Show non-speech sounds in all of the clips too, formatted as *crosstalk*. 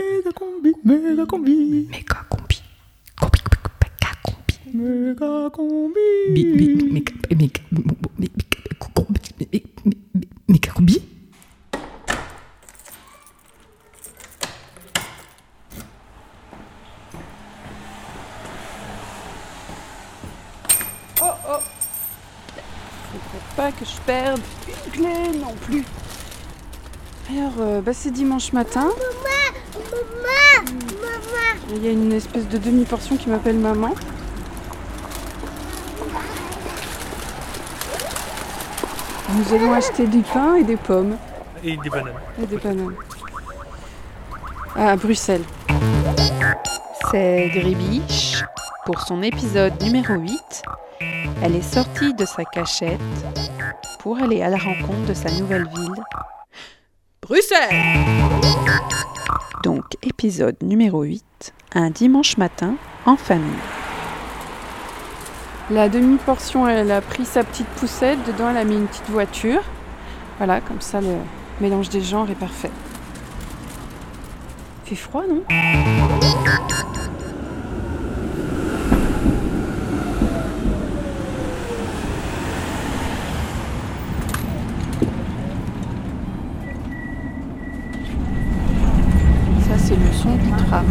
méga combi, méga combi, Méga combi. Combi, méga combi. méga combi. Bi- bi- Méga méga- méga combi. Méga combi. Faudrait pas que je perde une clé non plus. Alors, euh, bah, c'est dimanche matin. Il y a une espèce de demi-portion qui m'appelle maman. Nous allons acheter du pain et des pommes Et des bananes. et des bananes. À Bruxelles. C'est Gribiche. Pour son épisode numéro 8, elle est sortie de sa cachette pour aller à la rencontre de sa nouvelle ville, Bruxelles. Épisode numéro 8, un dimanche matin en famille. La demi-portion, elle a pris sa petite poussette. Dedans, elle a mis une petite voiture. Voilà, comme ça, le mélange des genres est parfait. Fait froid, non Ça, c'est le son du tram.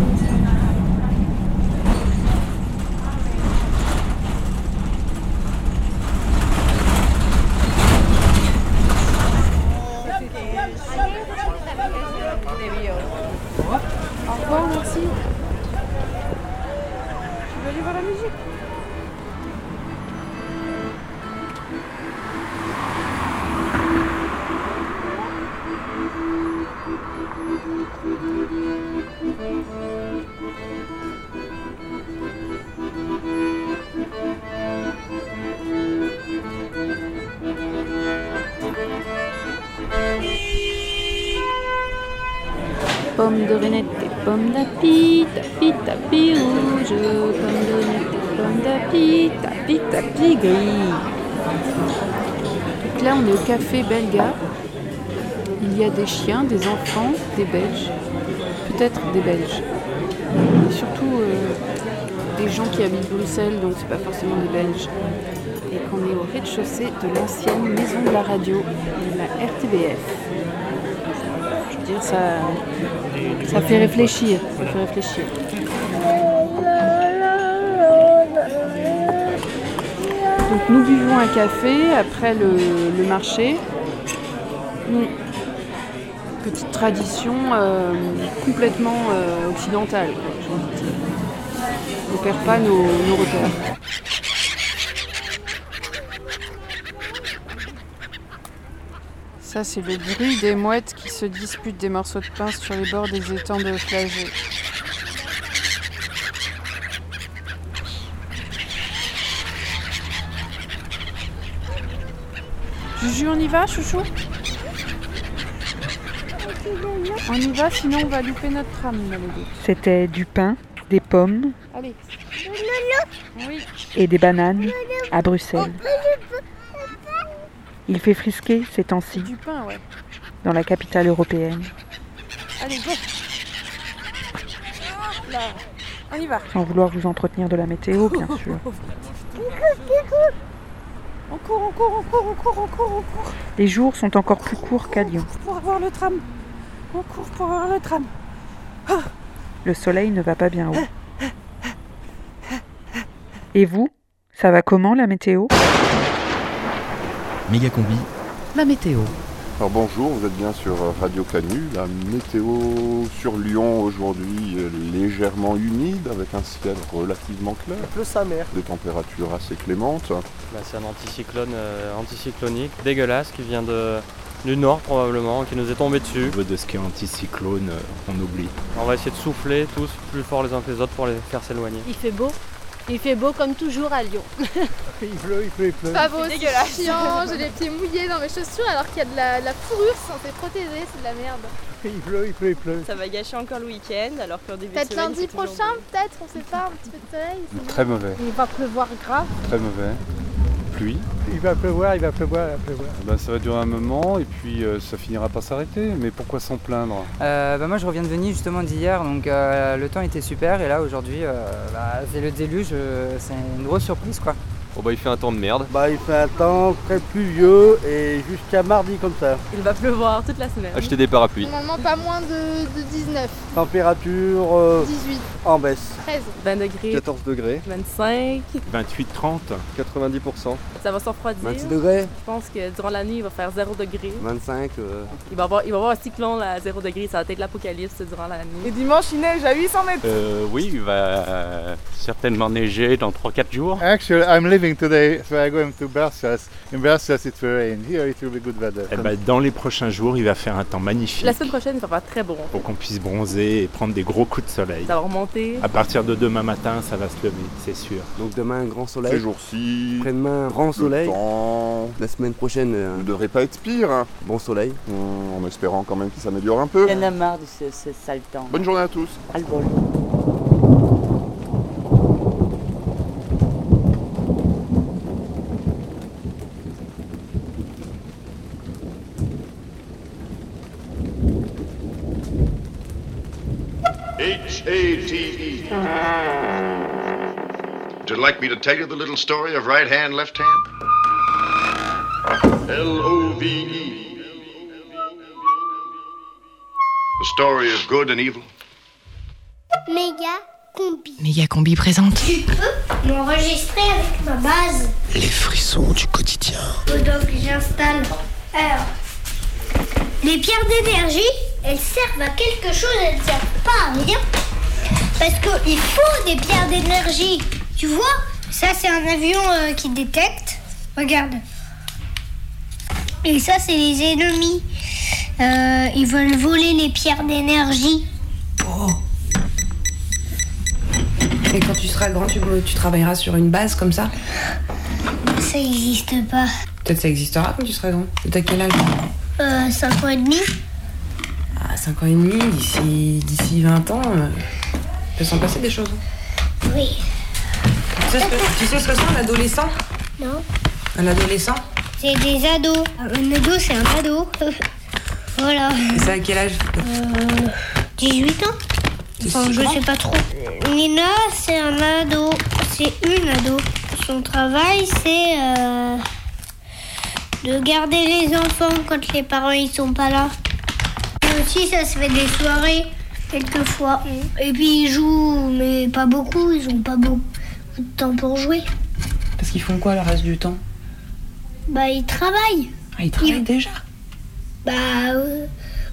Au revoir, merci. Tu veux aller voir la musique Pomme de renette et pomme d'api, tapi tapi rouge, pomme de renette et pomme d'api, tapi tapi gris. Donc là, on est au café Belga. Il y a des chiens, des enfants, des Belges, peut-être des Belges. Et surtout euh, des gens qui habitent Bruxelles, donc c'est pas forcément des Belges. Et qu'on est au rez-de-chaussée de l'ancienne maison de la radio, de la RTBF. Je veux dire, ça, ça fait réfléchir. Ça fait réfléchir. Nous buvons un café après le, marché. Petite tradition euh, complètement euh, occidentale. On ne perd pas nos, nos repères. Ça, c'est le bruit des mouettes qui se disputent des morceaux de pain sur les bords des étangs de Flagey. On y va, chouchou? On y va, sinon on va louper notre tram. C'était du pain, des pommes Allez. Oui. et des bananes à Bruxelles. Il fait frisquer ces temps-ci ouais. dans la capitale européenne, Allez, go Là, on y va. sans vouloir vous entretenir de la météo, bien *laughs* sûr. On court, on court, on court, on court, on court, on court Les jours sont encore plus courts qu'à Lyon. pour avoir le tram. On court pour avoir le tram. Le soleil ne va pas bien haut. Et vous Ça va comment la météo? Méga combi. Ma météo. Alors bonjour, vous êtes bien sur Radio Canu. La météo sur Lyon aujourd'hui est légèrement humide avec un ciel relativement clair. Le sa mère. Des températures assez clémentes. Bah, c'est un anticyclone euh, anticyclonique dégueulasse qui vient de, du nord probablement, qui nous est tombé dessus. De ce qui est anticyclone, euh, on oublie. On va essayer de souffler tous plus fort les uns que les autres pour les faire s'éloigner. Il fait beau. Il fait beau comme toujours à Lyon. *laughs* Il pleut, il pleut, il pleut. Pas beau, c'est chiant. J'ai les pieds mouillés dans mes chaussures alors qu'il y a de la, la fourrure censée protéger. C'est de la merde. Il pleut, il pleut, il pleut. Ça va gâcher encore le week-end alors qu'en début de Peut-être lundi prochain, peut-être, on sait pas. Un petit peu de soleil. Très mauvais. Il va pleuvoir grave. très mauvais. Pluie. Il va pleuvoir, il va pleuvoir, il va pleuvoir. Bah, ça va durer un moment et puis euh, ça finira par s'arrêter. Mais pourquoi s'en plaindre? Euh, bah, moi je reviens de Venise justement d'hier, donc euh, le temps était super et là aujourd'hui euh, bah, c'est le déluge, c'est une grosse surprise quoi. Bon bah il fait un temps de merde. Bah il fait un temps très pluvieux et jusqu'à mardi comme ça. Il va pleuvoir toute la semaine. Achetez des parapluies. Normalement pas moins de, de 19, Température euh, 18, en baisse. 13. 20 degrés, 14 degrés, 25. 28, 30. 90%. Ça va s'enfroidir. 26 degrés, Je pense que durant la nuit, il va faire 0 degré. 25. euh, Il va y avoir, il va avoir un cyclone à 0 degré. Ça va être l'apocalypse durant la nuit. Et dimanche, il neige à 800 mètres. Euh, oui, il va euh, certainement neiger dans 3-4 jours. Actually, I'm leaving today, so I'm going to Barcias. In Barcias, it will rain. Here, it will be good weather. Eh ben, dans les prochains jours, il va faire un temps magnifique La semaine prochaine, il va faire très bon. pour qu'on puisse bronzer et prendre des gros coups de soleil. Ça va remonter. À partir de demain matin, ça va se lever, c'est sûr. Donc demain un grand Ces soleil. jours-ci, Après-demain un grand le soleil. temps La semaine prochaine euh, ne devrait pas être pire, hein, bon soleil. en espérant quand même qu'il s'améliore un peu. Il y en a marre de ce, ce sale temps. Bonne journée à tous. Ras le bol. H-A-T-E. Would you like me to tell you the little story of right hand, left hand? L-O-V-E. The story of good and evil. Méga combi. Méga Combi présente. Tu peux m'enregistrer avec ma base. Les frissons du quotidien. Donc j'installe. Alors, les pierres d'énergie, elles servent à quelque chose, elles ne servent pas à rien. Parce qu'il faut des pierres d'énergie. Tu vois Ça, c'est un avion euh, qui détecte. Regarde. Et ça, c'est les ennemis. Euh, ils veulent voler les pierres d'énergie. Et quand tu seras grand, tu, tu travailleras sur une base comme ça? Ça n'existe pas. Peut-être ça existera quand tu seras grand. T'as quel âge? Euh, 5 ans et demi À 5 ans et demi, d'ici, d'ici 20 ans, euh, peut s'en passer des choses. Oui. Tu sais, ce que, tu sais ce que c'est un adolescent Non Un adolescent C'est des ados. Un ado, c'est un ado. *laughs* voilà. Et c'est à quel âge Euh, 18 ans Enfin, je sais pas trop. Nina, c'est un ado. C'est une ado. Son travail, c'est euh, de garder les enfants quand les parents ils sont pas là. Et aussi, ça se fait des soirées, quelquefois. Et puis, ils jouent, mais pas beaucoup. Ils ont pas beaucoup de temps pour jouer. Parce qu'ils font quoi le reste du temps? Bah, ils travaillent. Ah, ils travaillent Ils- déjà? Bah, euh,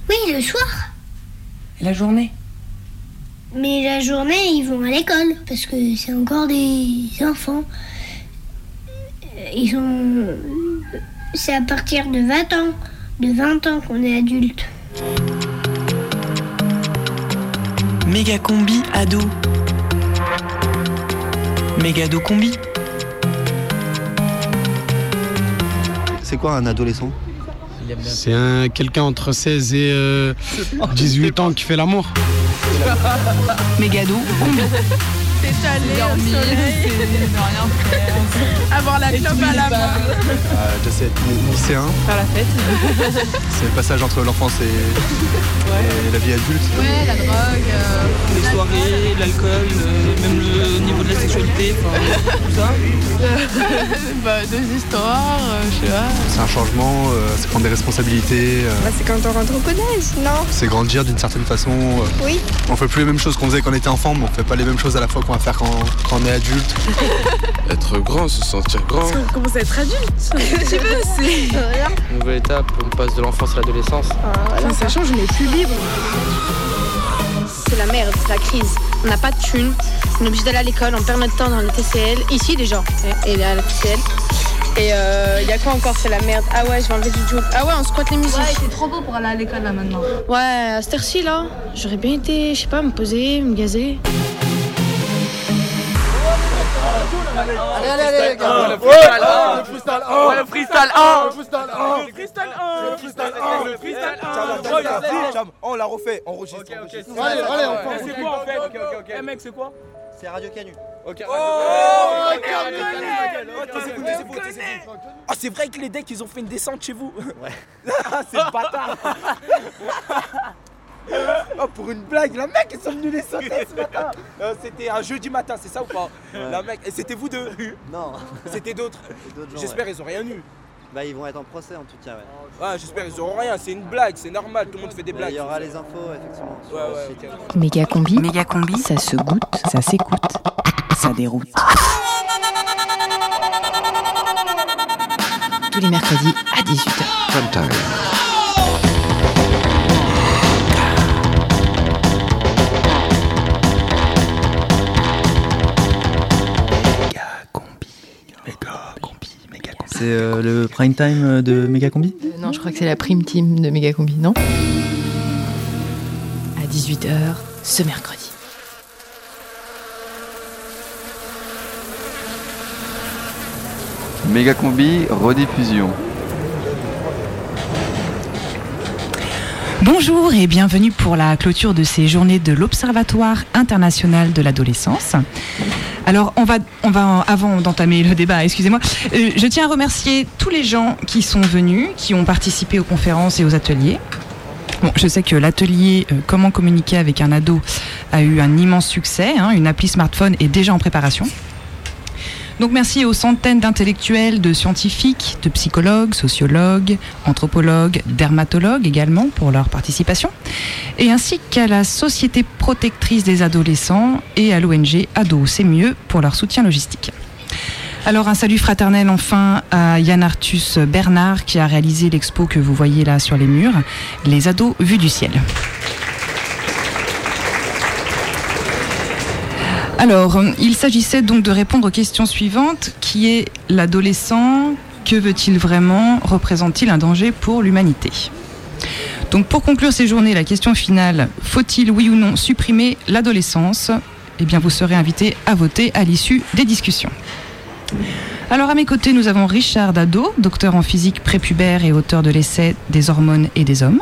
oui, le soir. Et la journée? Mais la journée, ils vont à l'école parce que c'est encore des enfants. Ils sont. C'est à partir de 20 ans. De 20 ans qu'on est adulte. Méga combi ado. Mégado combi. C'est quoi un adolescent C'est un quelqu'un entre 16 et euh, 18 ans qui fait l'amour. Mégado combi. S'étaler au soleil, ne rien faire. Avoir la clope à la main. J'essaie d'être lycéen. Faire la fête. C'est le passage entre l'enfance et, et la vie adulte. Ouais, la drogue. euh, Les soirées, l'alcool, euh, même le niveau de la sexualité, enfin, tout ça. *laughs* bah, des histoires, euh, je sais pas. C'est un changement, euh, c'est prendre des responsabilités, euh, Bah, c'est quand on rentre au collège, non? C'est grandir d'une certaine façon. euh. Oui. On fait plus les mêmes choses qu'on faisait quand on était enfant, mais on fait pas les mêmes choses à la fois qu'on va faire quand, quand on est adulte. *laughs* Être grand, se sentir grand. On commence à être adulte. tu veux, c'est. Nouvelle étape, on passe de l'enfance à l'adolescence. Enfin, ça change, on est plus libre. C'est la merde, c'est la crise. On n'a pas de thunes, on est obligé d'aller à l'école, on perd notre temps dans le TCL, ici déjà, et et à la TCL. Et il y a quoi encore C'est la merde? Ah ouais, je vais enlever du job. Ah ouais, on squatte les musiques. Ouais, c'est trop beau pour aller à l'école là maintenant. Ouais, à cette heure-ci là, j'aurais bien été, je sais pas, me poser, me gazer. Allez, allez, allez, les gars. le freestyle Ouais, un. le freestyle un. Le freestyle un. Le freestyle un. Le freestyle freestyle. On l'a refait, enregistre. Allez, allez, on fait. C'est quoi en fait Eh mec, c'est quoi C'est Radio Canu. Ok, Oh, on. Ah, c'est vrai que les decks, ils ont fait une descente chez vous Ouais. *laughs* Ah, c'est le bâtard *laughs* Oh, pour une blague, la mec, ils sont venus les sauter ce matin Euh, C'était un jeudi matin, c'est ça ou pas Ouais. La mec, et c'était vous deux Non. C'était d'autres *laughs* d'autres gens, J'espère ouais. ils ont rien eu. Bah, ils vont être en procès en tout cas, ouais. Ouais, j'espère ils auront rien, c'est une blague, c'est normal, tout le monde fait des Mais blagues. Il y aura les infos, effectivement. sur Ouais, le ouais, site. ok. Méga combi. Méga combi. Ça se goûte, ça s'écoute, ça déroute. Tous les mercredis à 18h. Sometime. C'est euh, le prime time de Megacombi? Euh, non, je crois que c'est la prime team de Méga combi, non? À 18h ce mercredi. Méga combi, rediffusion. Bonjour et bienvenue pour la clôture de ces journées de l'Observatoire international de l'adolescence. Alors, on va, on va avant d'entamer le débat, excusez-moi, euh, je tiens à remercier tous les gens qui sont venus, qui ont participé aux conférences et aux ateliers. Bon, je sais que l'atelier euh, Comment communiquer avec un ado a eu un immense succès. hein, une appli smartphone est déjà en préparation. Donc merci aux centaines d'intellectuels, de scientifiques, de psychologues, sociologues, anthropologues, dermatologues également pour leur participation, et ainsi qu'à la Société protectrice des adolescents et à l'ONG Ado C'est mieux pour leur soutien logistique. Alors un salut fraternel enfin à Yann Arthus Bernard qui a réalisé l'expo que vous voyez là sur les murs, Les ados vus du ciel. Alors, il s'agissait donc de répondre aux questions suivantes, qui est l'adolescent, que veut-il vraiment, représente-t-il un danger pour l'humanité? Donc pour conclure ces journées, la question finale, faut-il oui ou non supprimer l'adolescence? Eh bien vous serez invité à voter à l'issue des discussions. Alors à mes côtés, nous avons Richard Dado, docteur en physique prépubère et auteur de l'essai Des hormones et des hommes.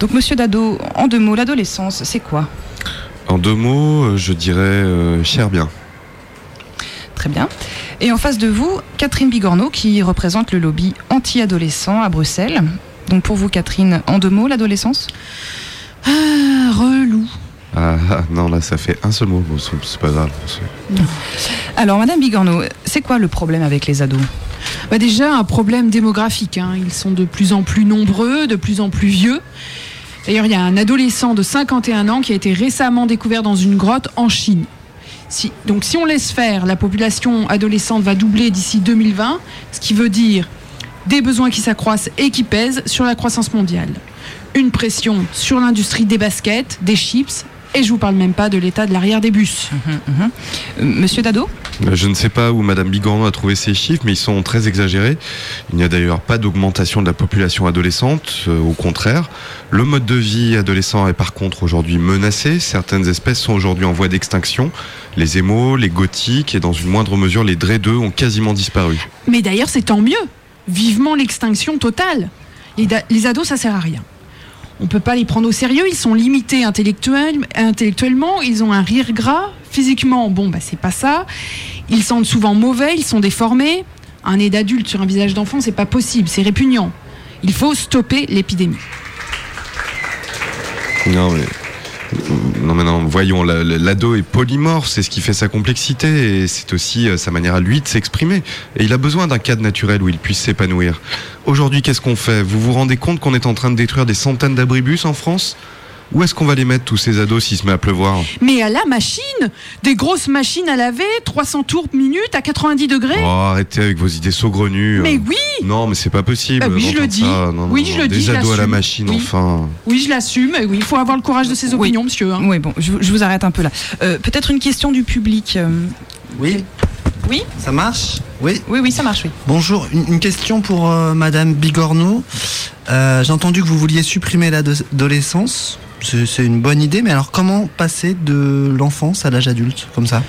Donc monsieur Dado, en deux mots, l'adolescence, c'est quoi? En deux mots, euh, je dirais euh, cher bien. Très bien. Et en face de vous, Catherine Bigorneau, qui représente le lobby anti-adolescent à Bruxelles. Donc pour vous, Catherine, en deux mots, l'adolescence? Ah, relou. Ah, ah, non, là, ça fait un seul mot. Bon, c'est c'est pas grave. Alors, Madame Bigorneau, c'est quoi le problème avec les ados? Bah déjà un problème démographique. hein. Ils sont de plus en plus nombreux, de plus en plus vieux. D'ailleurs, il y a un adolescent de 51 ans qui a été récemment découvert dans une grotte en Chine. Donc si on laisse faire, la population adolescente va doubler d'ici 2020, ce qui veut dire des besoins qui s'accroissent et qui pèsent sur la croissance mondiale. Une pression sur l'industrie des baskets, des chips, et je vous parle même pas de l'état de l'arrière des bus. Euh, Monsieur Dado Euh, Je ne sais pas où Madame Bigorneau a trouvé ces chiffres, mais ils sont très exagérés. Il n'y a d'ailleurs pas d'augmentation de la population adolescente, euh, au contraire. Le mode de vie adolescent est par contre aujourd'hui menacé. Certaines espèces sont aujourd'hui en voie d'extinction. Les émaux, les gothiques et dans une moindre mesure les dreadeux ont quasiment disparu. Mais d'ailleurs, c'est tant mieux. Vivement l'extinction totale. Les, les ados, ça sert à rien. On peut pas les prendre au sérieux. Ils sont limités intellectuel- intellectuellement. Ils ont un rire gras. Physiquement, bon, bah, c'est pas ça. Ils sentent souvent mauvais. Ils sont déformés. Un nez d'adulte sur un visage d'enfant, c'est pas possible. C'est répugnant. Il faut stopper l'épidémie. Non mais non mais non, voyons, la- la- l'ado est polymorphe, c'est ce qui fait sa complexité et c'est aussi euh, sa manière à lui de s'exprimer. Et il a besoin d'un cadre naturel où il puisse s'épanouir. Aujourd'hui, qu'est-ce qu'on fait? Vous vous rendez compte qu'on est en train de détruire des centaines d'abribus en France? Où est-ce qu'on va les mettre tous ces ados s'il se met à pleuvoir Mais à la machine, des grosses machines à laver, 300 tours minute à 90 degrés. Oh, arrêtez avec vos idées saugrenues. Mais euh. oui Non, mais c'est pas possible. Ah oui, je le dis. Non, non, Oui, non, je le Des dis, je ados à la machine, Oui. enfin. Oui, je l'assume. Oui, il faut avoir le courage de ses opinions, monsieur. hein. Oui, bon, je, vous- je vous arrête un peu là. Euh, Peut-être une question du public. euh, Oui Oui Ça marche? Oui Oui, oui, ça marche, oui. Bonjour, une, une question pour euh, Madame Bigorneau. Euh, J'ai entendu que vous vouliez supprimer l'adolescence. C'est une bonne idée, mais alors comment passer de l'enfance à l'âge adulte, comme ça?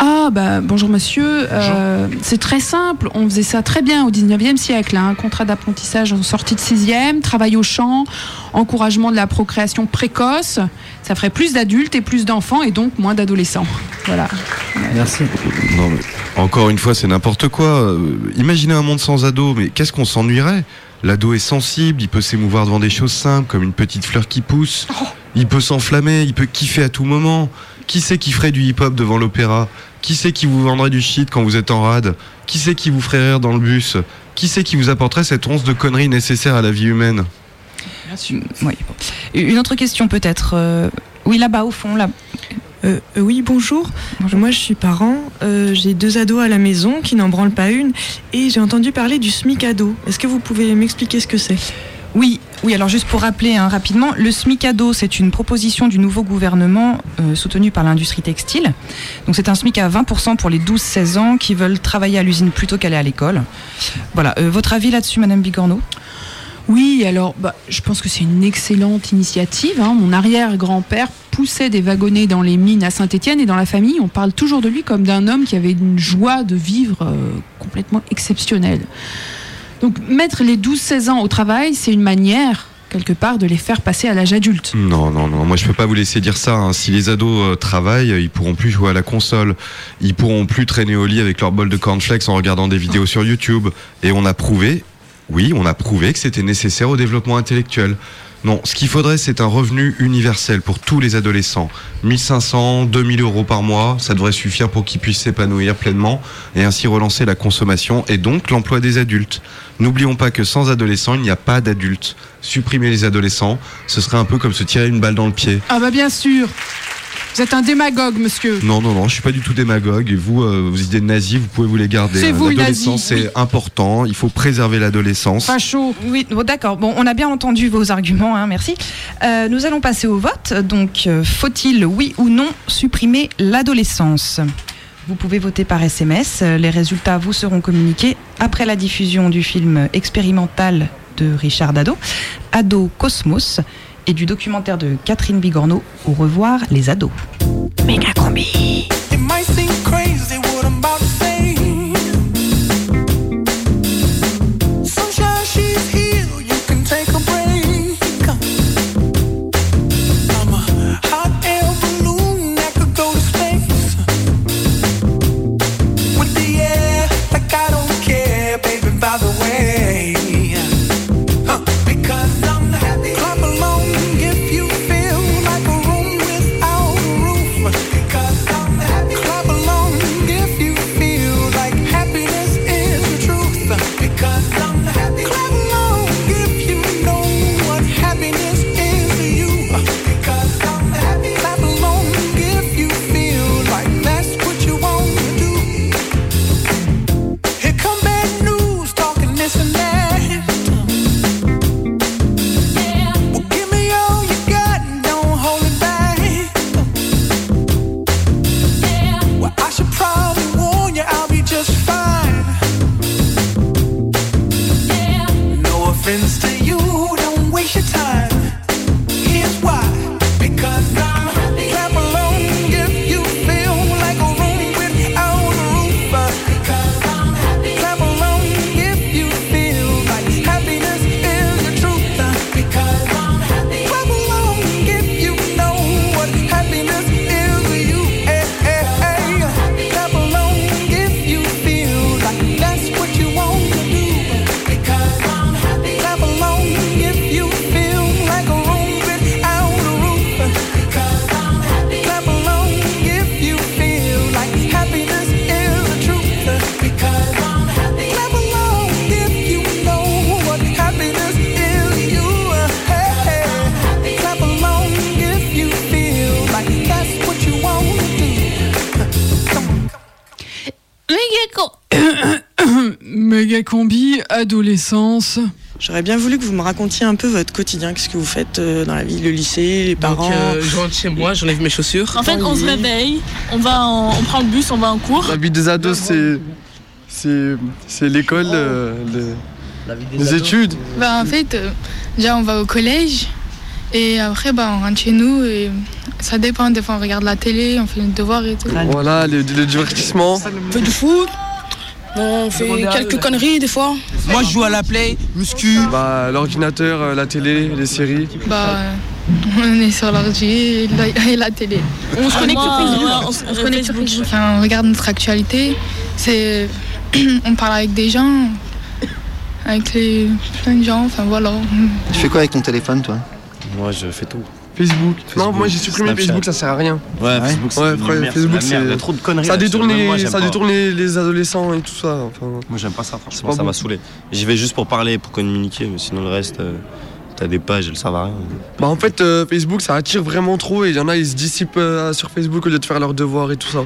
Ah, bah, bonjour monsieur. Euh, c'est très simple. On faisait ça très bien au 19e siècle. hein. Un contrat d'apprentissage en sortie de 6e, travail au champ. encouragement de la procréation précoce. Ça ferait plus d'adultes et plus d'enfants et donc moins d'adolescents. Voilà. Merci. Non, mais encore une fois, c'est n'importe quoi. Euh, imaginez un monde sans ado, mais qu'est-ce qu'on s'ennuierait? L'ado est sensible, il peut s'émouvoir devant des choses simples, comme une petite fleur qui pousse. Il peut s'enflammer, il peut kiffer à tout moment. Qui c'est qui ferait du hip-hop devant l'opéra? Qui c'est qui vous vendrait du shit quand vous êtes en rade? Qui c'est qui vous ferait rire dans le bus? Qui c'est qui vous apporterait cette once de conneries nécessaire à la vie humaine? Une autre question peut-être. euh, Oui, là-bas au fond, là. Euh, euh, oui, bonjour. Moi, je suis parent. Euh, j'ai deux ados à la maison qui n'en branlent pas une. Et j'ai entendu parler du SMIC ado. Est-ce que vous pouvez m'expliquer ce que c'est? Oui, oui, alors juste pour rappeler hein, rapidement, le SMIC ado, c'est une proposition du nouveau gouvernement euh, soutenu par l'industrie textile. Donc c'est un SMIC à 20% pour les 12-16 ans qui veulent travailler à l'usine plutôt qu'aller à l'école. Voilà, Euh, votre avis là-dessus, Madame Bigorneau? Oui, alors bah, je pense que c'est une excellente initiative. hein. Mon arrière-grand-père poussait des wagonnets dans les mines à Saint-Étienne et dans la famille, on parle toujours de lui comme d'un homme qui avait une joie de vivre euh, complètement exceptionnelle. Donc mettre les 12-16 ans au travail, c'est une manière, quelque part, de les faire passer à l'âge adulte. Non, non, non, moi je peux pas vous laisser dire ça. hein. Si les ados euh, travaillent, ils pourront plus jouer à la console. Ils pourront plus traîner au lit avec leur bol de cornflakes en regardant des vidéos sur YouTube. Et on a prouvé, oui, on a prouvé que c'était nécessaire au développement intellectuel. Non, ce qu'il faudrait, c'est un revenu universel pour tous les adolescents. 1500, 2000 euros par mois, ça devrait suffire pour qu'ils puissent s'épanouir pleinement et ainsi relancer la consommation et donc l'emploi des adultes. N'oublions pas que sans adolescents, il n'y a pas d'adultes. Supprimer les adolescents, ce serait un peu comme se tirer une balle dans le pied. Ah bah bien sûr Vous êtes un démagogue, monsieur. Non, non, non, je suis pas du tout démagogue. Et vous, euh, vos idées nazies, vous pouvez vous les garder. C'est hein. vous, le L'adolescence, c'est important. Il faut préserver l'adolescence. Pas chaud. Oui, bon, d'accord. Bon, on a bien entendu vos arguments, hein, merci. Euh, nous allons passer au vote. Donc, euh, faut-il, oui ou non, supprimer l'adolescence? Vous pouvez voter par SMS. Euh, Les résultats vous seront communiqués après la diffusion du film expérimental de Richard Dado, Ado Cosmos, et du documentaire de Catherine Bigorneau, Au revoir les ados. Méga combi. Méga combi, *coughs* adolescence. J'aurais bien voulu que vous me racontiez un peu votre quotidien, qu'est-ce que vous faites euh, dans la vie, le lycée, les parents. Donc, euh, je rentre chez moi, j'enlève mes chaussures. En fait, on se réveille, on, va en- on prend le bus, on va en cours. La vie des ados, c'est. C'est c'est l'école, euh, les, les études. Bah, en fait, euh, déjà on va au collège et après bah, on rentre chez nous et ça dépend. Des fois on regarde la télé, on fait nos devoirs et tout. Voilà, le, le divertissement. On fait du foot, On fait quelques conneries des fois. Moi, je joue à la play, muscu. Bah, l'ordinateur, euh, la télé, les séries. Bah, *laughs* on est sur l'ordi et la, et la télé. On se Ah, connecte sur Facebook. moi, on se- on se connecte sur Facebook. Enfin, on regarde notre actualité. C'est, *clears throat* on parle avec des gens, avec les, plein de gens. Enfin voilà. Tu fais quoi avec ton téléphone, toi? Moi, je fais tout. Facebook. Non, moi j'ai supprimé Snapchat. Facebook, ça sert à rien. Ouais, Facebook, c'est Ouais, Facebook, c'est. Il y a trop de conneries Ça détourne, les, moi, ça détourne les, les adolescents et tout ça. Enfin, Moi, j'aime pas ça, franchement, pas ça m'a saoulé. J'y vais juste pour parler, pour communiquer, mais sinon, le reste, euh, t'as des pages, elles servent à rien. Bah en fait euh, Facebook ça attire vraiment trop et il y en a ils se dissipent euh, sur Facebook au lieu de faire leurs devoirs et tout ça.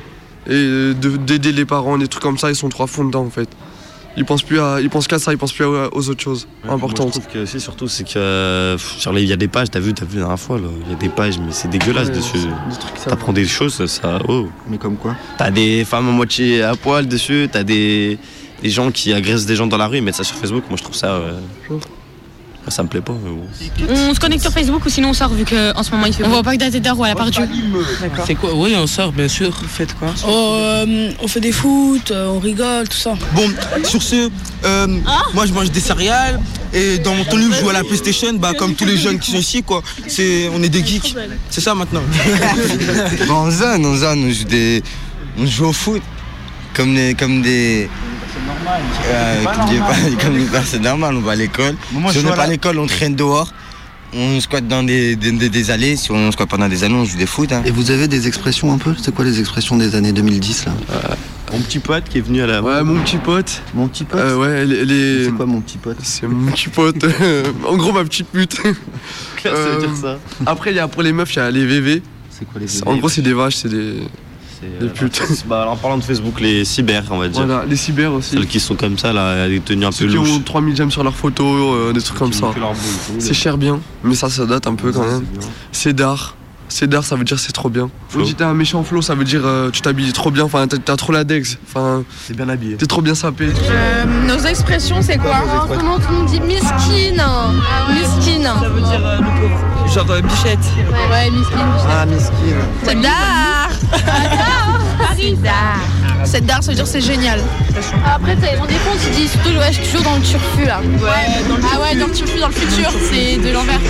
Et euh, de- d'aider les parents, des trucs comme ça, ils sont trop à fond dedans en fait. Ils pensent plus à, ils pensent qu'à ça, ils pensent plus à- aux autres choses Moi, importantes. je trouve que c'est surtout, c'est que genre, il y a des pages, t'as vu, t'as vu la dernière fois, il y a des pages, mais c'est dégueulasse Ouais, dessus. c'est des trucs, ça T'apprends des choses, ça. Oh. Mais comme quoi T'as des femmes à moitié à poil dessus, t'as des, des gens qui agressent des gens dans la rue, ils mettent ça sur Facebook. Moi, je trouve ça. euh, moi, ça me plaît pas, mais bon. On se connecte sur Facebook ou sinon on sort vu qu'en ce moment il fait. On voit pas que Dater ou elle a perdu. C'est quoi? Oui, on sort, bien sûr. Vous faites quoi? Oh, euh, on fait des foot, euh, on rigole, tout ça. Bon, sur ce, euh, moi je mange des céréales et dans mon temps libre je joue à la PlayStation, bah, comme tous les jeunes qui sont ici, quoi. C'est, on est des geeks. C'est ça maintenant. *laughs* Bon, en zone, en zone, on joue, des... on joue au foot. Comme, des, comme des. Euh, personnes normales, on va à l'école. moi, si on n'est pas à l'école, on traîne dehors. On squatte dans des, des, des- des allées. Si on squatte pendant des années, on joue des foot. hein. Et vous avez des expressions un peu? C'est quoi les expressions des années 2010 là? Mon petit pote qui est venu à la. Ouais, mon petit pote. Mon petit pote? Euh, ouais, les. les- C'est quoi mon petit pote? C'est mon petit pote. *laughs* en gros, ma petite pute. Claire, ça veut dire ça. Après, il y a pour les meufs, il y a les VV. C'est quoi les C'est- En gros, c'est des vaches, c'est des. Des putes. *laughs* Bah, alors, en parlant de Facebook, les cyber, on va dire. Voilà, les cyber aussi. Celles qui sont comme ça, là, des tenues un Ceux peu qui louches. ont 3000 j'aime sur leurs photos, euh, des trucs comme ça. c'est cher bien, mais ça, ça date un peu quand même. C'est d'art. C'est d'art, ça veut dire c'est trop bien. Flow. Si t'as un méchant flow, ça veut dire euh, tu t'habilles trop bien, enfin t'as- trop la dex, enfin T'es bien habillé. t'es trop bien sapé. Euh, nos expressions, c'est quoi Comment on dit miskine Miskine. Ça veut dire le pauvre. Genre euh, bichette. Ouais, miskine. Ah, miskin. C'est d'art Cette d'art, ça veut dire c'est génial. Après, t'as on ils disent toujours, ouais, je suis toujours dans le turfu là. Ouais, dans le ah ouais, dans le turfu, dans le futur, c'est de l'envers.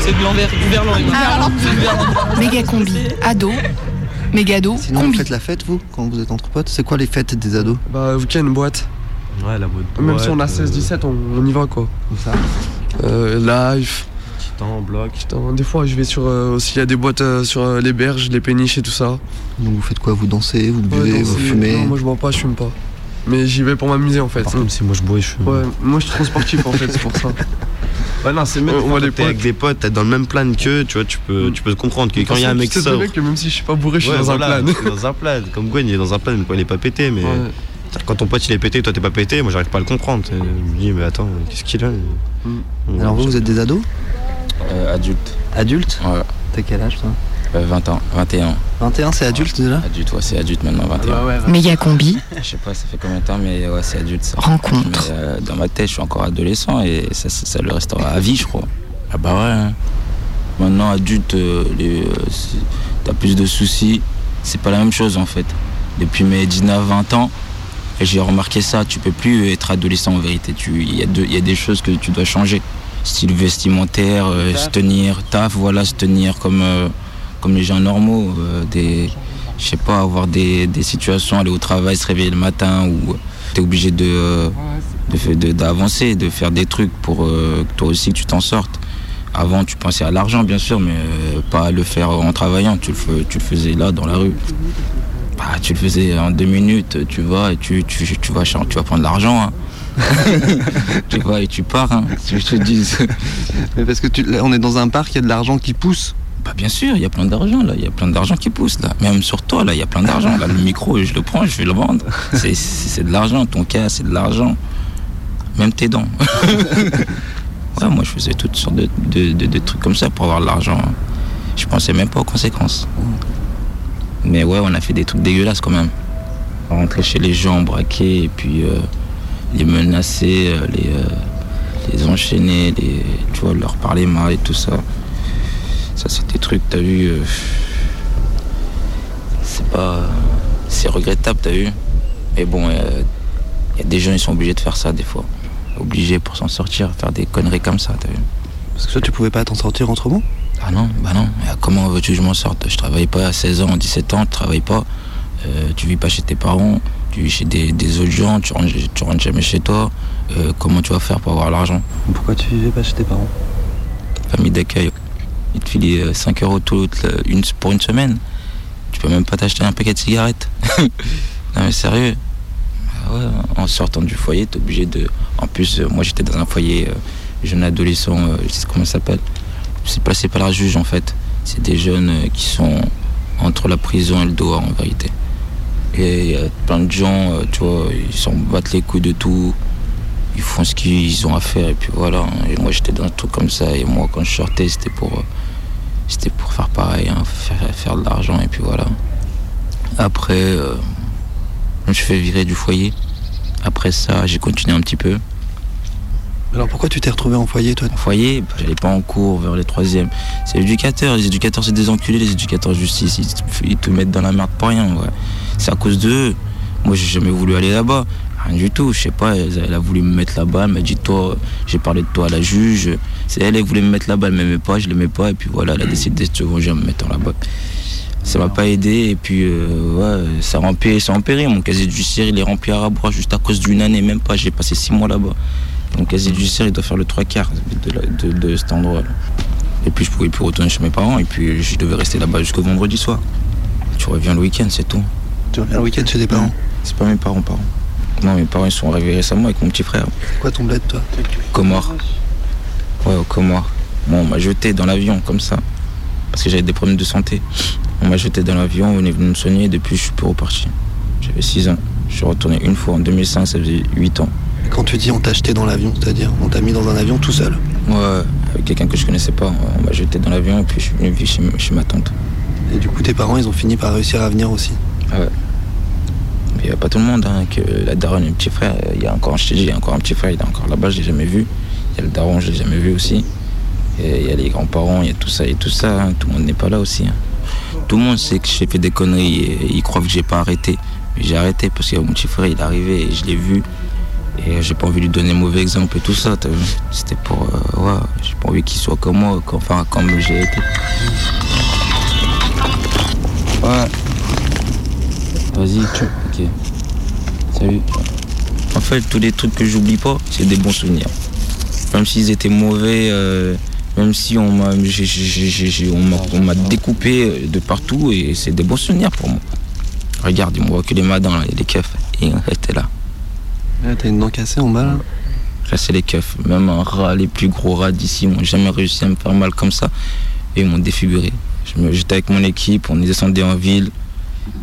C'est de l'envers, du verlan. Ah, alors. *laughs* Méga combi, ado, mégado, Sinon, vous combi. faites la fête, vous, quand vous êtes entre potes? C'est quoi les fêtes des ados? Bah, week-end, boîte. Ouais, la boîte. Même si on a 16-17, on, on y va quoi. Comme ça Euh, live. Titan, bloc. Putain, des fois, je vais sur. euh, aussi, il y a des boîtes euh, sur euh, les berges, les péniches et tout ça. Donc vous faites quoi? Vous dansez, vous buvez, danser. vous fumez? Non, moi je bois pas, je fume pas. Mais j'y vais pour m'amuser en fait. Par contre, si moi je bois et je fume. Ouais, moi je suis trop sportif en fait, c'est pour ça. *laughs* Ouais, non, c'est même on t'es des potes. avec des potes, t'es dans le même plan qu'eux, tu vois, tu peux, tu peux comprendre que quand il y a un mec c'est sort. vrai que même si je suis pas bourré, je suis Ouais, dans voilà, un plan. dans un plan. Comme Gwen, il est dans un plan, mais il est pas pété, mais. Ouais. Quand ton pote il est pété, toi t'es pas pété, moi j'arrive pas à le comprendre. Je me dis, mais attends, qu'est-ce qu'il a? Mm. Alors vous, vous êtes des ados? Euh, adulte. Adultes Ouais. T'as quel âge toi Euh, 20 ans, 21. 21, c'est adulte déjà Adulte, ouais, c'est adulte maintenant, 21. Méga combi, *laughs* Je sais pas, ça fait combien de temps, mais ouais, c'est adulte ça. rencontre. Mais, euh, dans ma tête, je suis encore adolescent et ça, ça, ça le restera à vie, je crois. Ah bah ouais. hein. Maintenant, adulte, euh, euh, t'as plus de soucis. C'est pas la même chose en fait. Depuis mes 19-20 ans, j'ai remarqué ça, tu peux plus être adolescent en vérité. Tu- Il y, a deux- il y a des choses que tu dois changer. Style vestimentaire, euh, se tenir, taf, voilà, se tenir comme, euh, comme les gens normaux. euh, des, je sais pas, avoir des, des situations, aller au travail, se réveiller le matin ou tu es obligé de, euh, de de- d'avancer, de, faire des trucs pour que toi aussi tu t'en sortes. Avant, tu pensais à l'argent, bien sûr, mais pas à le faire en travaillant. Tu le, fais- tu le faisais là, dans la rue. Bah, tu le faisais en deux minutes, tu vas et tu, tu, tu vas, tu vas prendre l'argent. hein. *laughs* tu vas et tu pars, hein, si je te dis. Mais parce que tu, là, on est dans un parc, il y a de l'argent qui pousse. Bah bien sûr, il y a plein d'argent là, il y a plein d'argent qui pousse là. Même sur toi là, il y a plein d'argent. Là, le micro, je le prends, je vais le vendre. C'est, de l'argent, ton cas, c'est de l'argent. Même tes dents. *laughs* ouais, moi je faisais toutes sortes de, de, de- de trucs comme ça pour avoir de l'argent. Je pensais même pas aux conséquences. Mais ouais, on a fait des trucs dégueulasses quand même. Rentrer chez les gens, braquer et puis euh, les menacer, euh, les, euh, les enchaîner, les, tu vois, leur parler mal et tout ça. Ça, c'est des trucs, t'as vu. euh, c'est pas. C'est regrettable, t'as vu. Mais bon, Il y a des gens, ils sont obligés de faire ça des fois. Obligés pour s'en sortir, faire des conneries comme ça, t'as vu Parce que toi, tu pouvais pas t'en sortir autrement? Ah non, bah non. Comment veux-tu que je m'en sorte? Je travaille pas à 16 ans, 17 ans, tu travailles pas. Euh, tu vis pas chez tes parents, tu vis chez des, des autres gens, tu rentres, tu rentres jamais chez toi. Euh, comment tu vas faire pour avoir l'argent? Pourquoi tu vivais pas chez tes parents? Famille d'accueil. Ils te filent euh, 5 euros toute la- une, pour une semaine. Tu peux même pas t'acheter un paquet de cigarettes. *laughs* non mais sérieux. Ah ouais, en sortant du foyer, t'es obligé de. En plus, euh, moi j'étais dans un foyer euh, jeune adolescent, euh, je sais comment ça s'appelle. C'est passé par la juge en fait. C'est des jeunes euh, qui sont entre la prison et le dehors en vérité. Et il y a plein de gens, euh, tu vois, ils s'en battent les couilles de tout. Ils font ce qu'ils ont à faire et puis voilà. hein. Et moi j'étais dans un truc comme ça et moi quand je sortais c'était pour euh, c'était pour faire pareil, hein, faire, faire de l'argent et puis voilà. Après, euh, je me suis fait virer du foyer. Après ça, j'ai continué un petit peu. Alors pourquoi tu t'es retrouvé en foyer, toi? En foyer, j'allais pas en cours vers les troisièmes. C'est l'éducateur. Les éducateurs, c'est des enculés, les éducateurs de justice. Ils, te- ils te mettent dans la merde pour rien. ouais. C'est à cause d'eux. Moi, j'ai jamais voulu aller là-bas. Rien du tout. Je sais pas, elle, a voulu me mettre là-bas. Elle m'a dit, toi, j'ai parlé de toi à la juge. C'est elle, elle voulait me mettre là-bas. Elle m'aimait pas, je l'aimais pas. Et puis voilà, elle a décidé de se venger en me mettant là-bas. Ça m'a pas aidé. Et puis, euh, ouais, ça empiré, ça. Mon casier judiciaire, il est rempli à rabois juste à cause d'une année, même pas. J'ai passé six mois là-bas. Mon casier judiciaire, il doit faire le trois quarts de cet endroit-là. Et puis, je pouvais plus retourner chez mes parents. Et puis, je devais rester là-bas jusqu'au vendredi soir. Tu reviens le week-end, c'est tout. Tu reviens le week-end chez tes parents C'est pas mes parents, parents. Non, mes parents, ils sont arrivés récemment avec mon petit frère. Quoi ton bled, toi? Comores. Ouais, au Comores. Moi, on m'a jeté dans l'avion, comme ça. Parce que j'avais des problèmes de santé. On m'a jeté dans l'avion, on est venu me soigner, et depuis, je suis plus reparti. J'avais 6 ans. Je suis retourné une fois en 2005, ça faisait 8 ans. Et Quand tu dis on t'a acheté dans l'avion, c'est-à-dire on t'a mis dans un avion tout seul? Ouais, avec quelqu'un que je connaissais pas. On m'a jeté dans l'avion, et puis je suis venu vivre chez, chez ma tante. Et du coup, tes parents, ils ont fini par réussir à venir aussi? Ah ouais. Il n'y a pas tout le monde, hein, que la daronne et le petit frère. Il y a encore, je il y a encore un petit frère, il est encore là-bas, je l'ai jamais vu. Il y a le daron, je l'ai jamais vu aussi. Et il y a les grands-parents, il y a tout ça et tout ça. hein. Tout le monde n'est pas là aussi. hein. Tout le monde sait que j'ai fait des conneries et ils croient que j'ai pas arrêté. Mais j'ai arrêté parce que mon petit frère, il est arrivé et je l'ai vu. Et j'ai pas envie de lui donner mauvais exemple et tout ça. C'était pour. euh, ouais, j'ai pas envie qu'il soit comme moi, qu'en- enfin, comme j'ai été. Ouais. Vas-y, tu. Ok. Salut. En fait, tous les trucs que j'oublie pas, c'est des bons souvenirs. Même s'ils étaient mauvais, euh, même si on m'a, j'ai- j'ai- j'ai- j'ai- on m'a, on m'a découpé de partout, et c'est des bons souvenirs pour moi. Regarde, il me voit que les madins, là, les keufs, et ils étaient là. T'as une dent cassée en bas là Là, c'est les keufs. Même un rat, les plus gros rats d'ici, m'ont jamais réussi à me faire mal comme ça. Et ils m'ont défiguré. J'étais avec mon équipe, on est descendu en ville.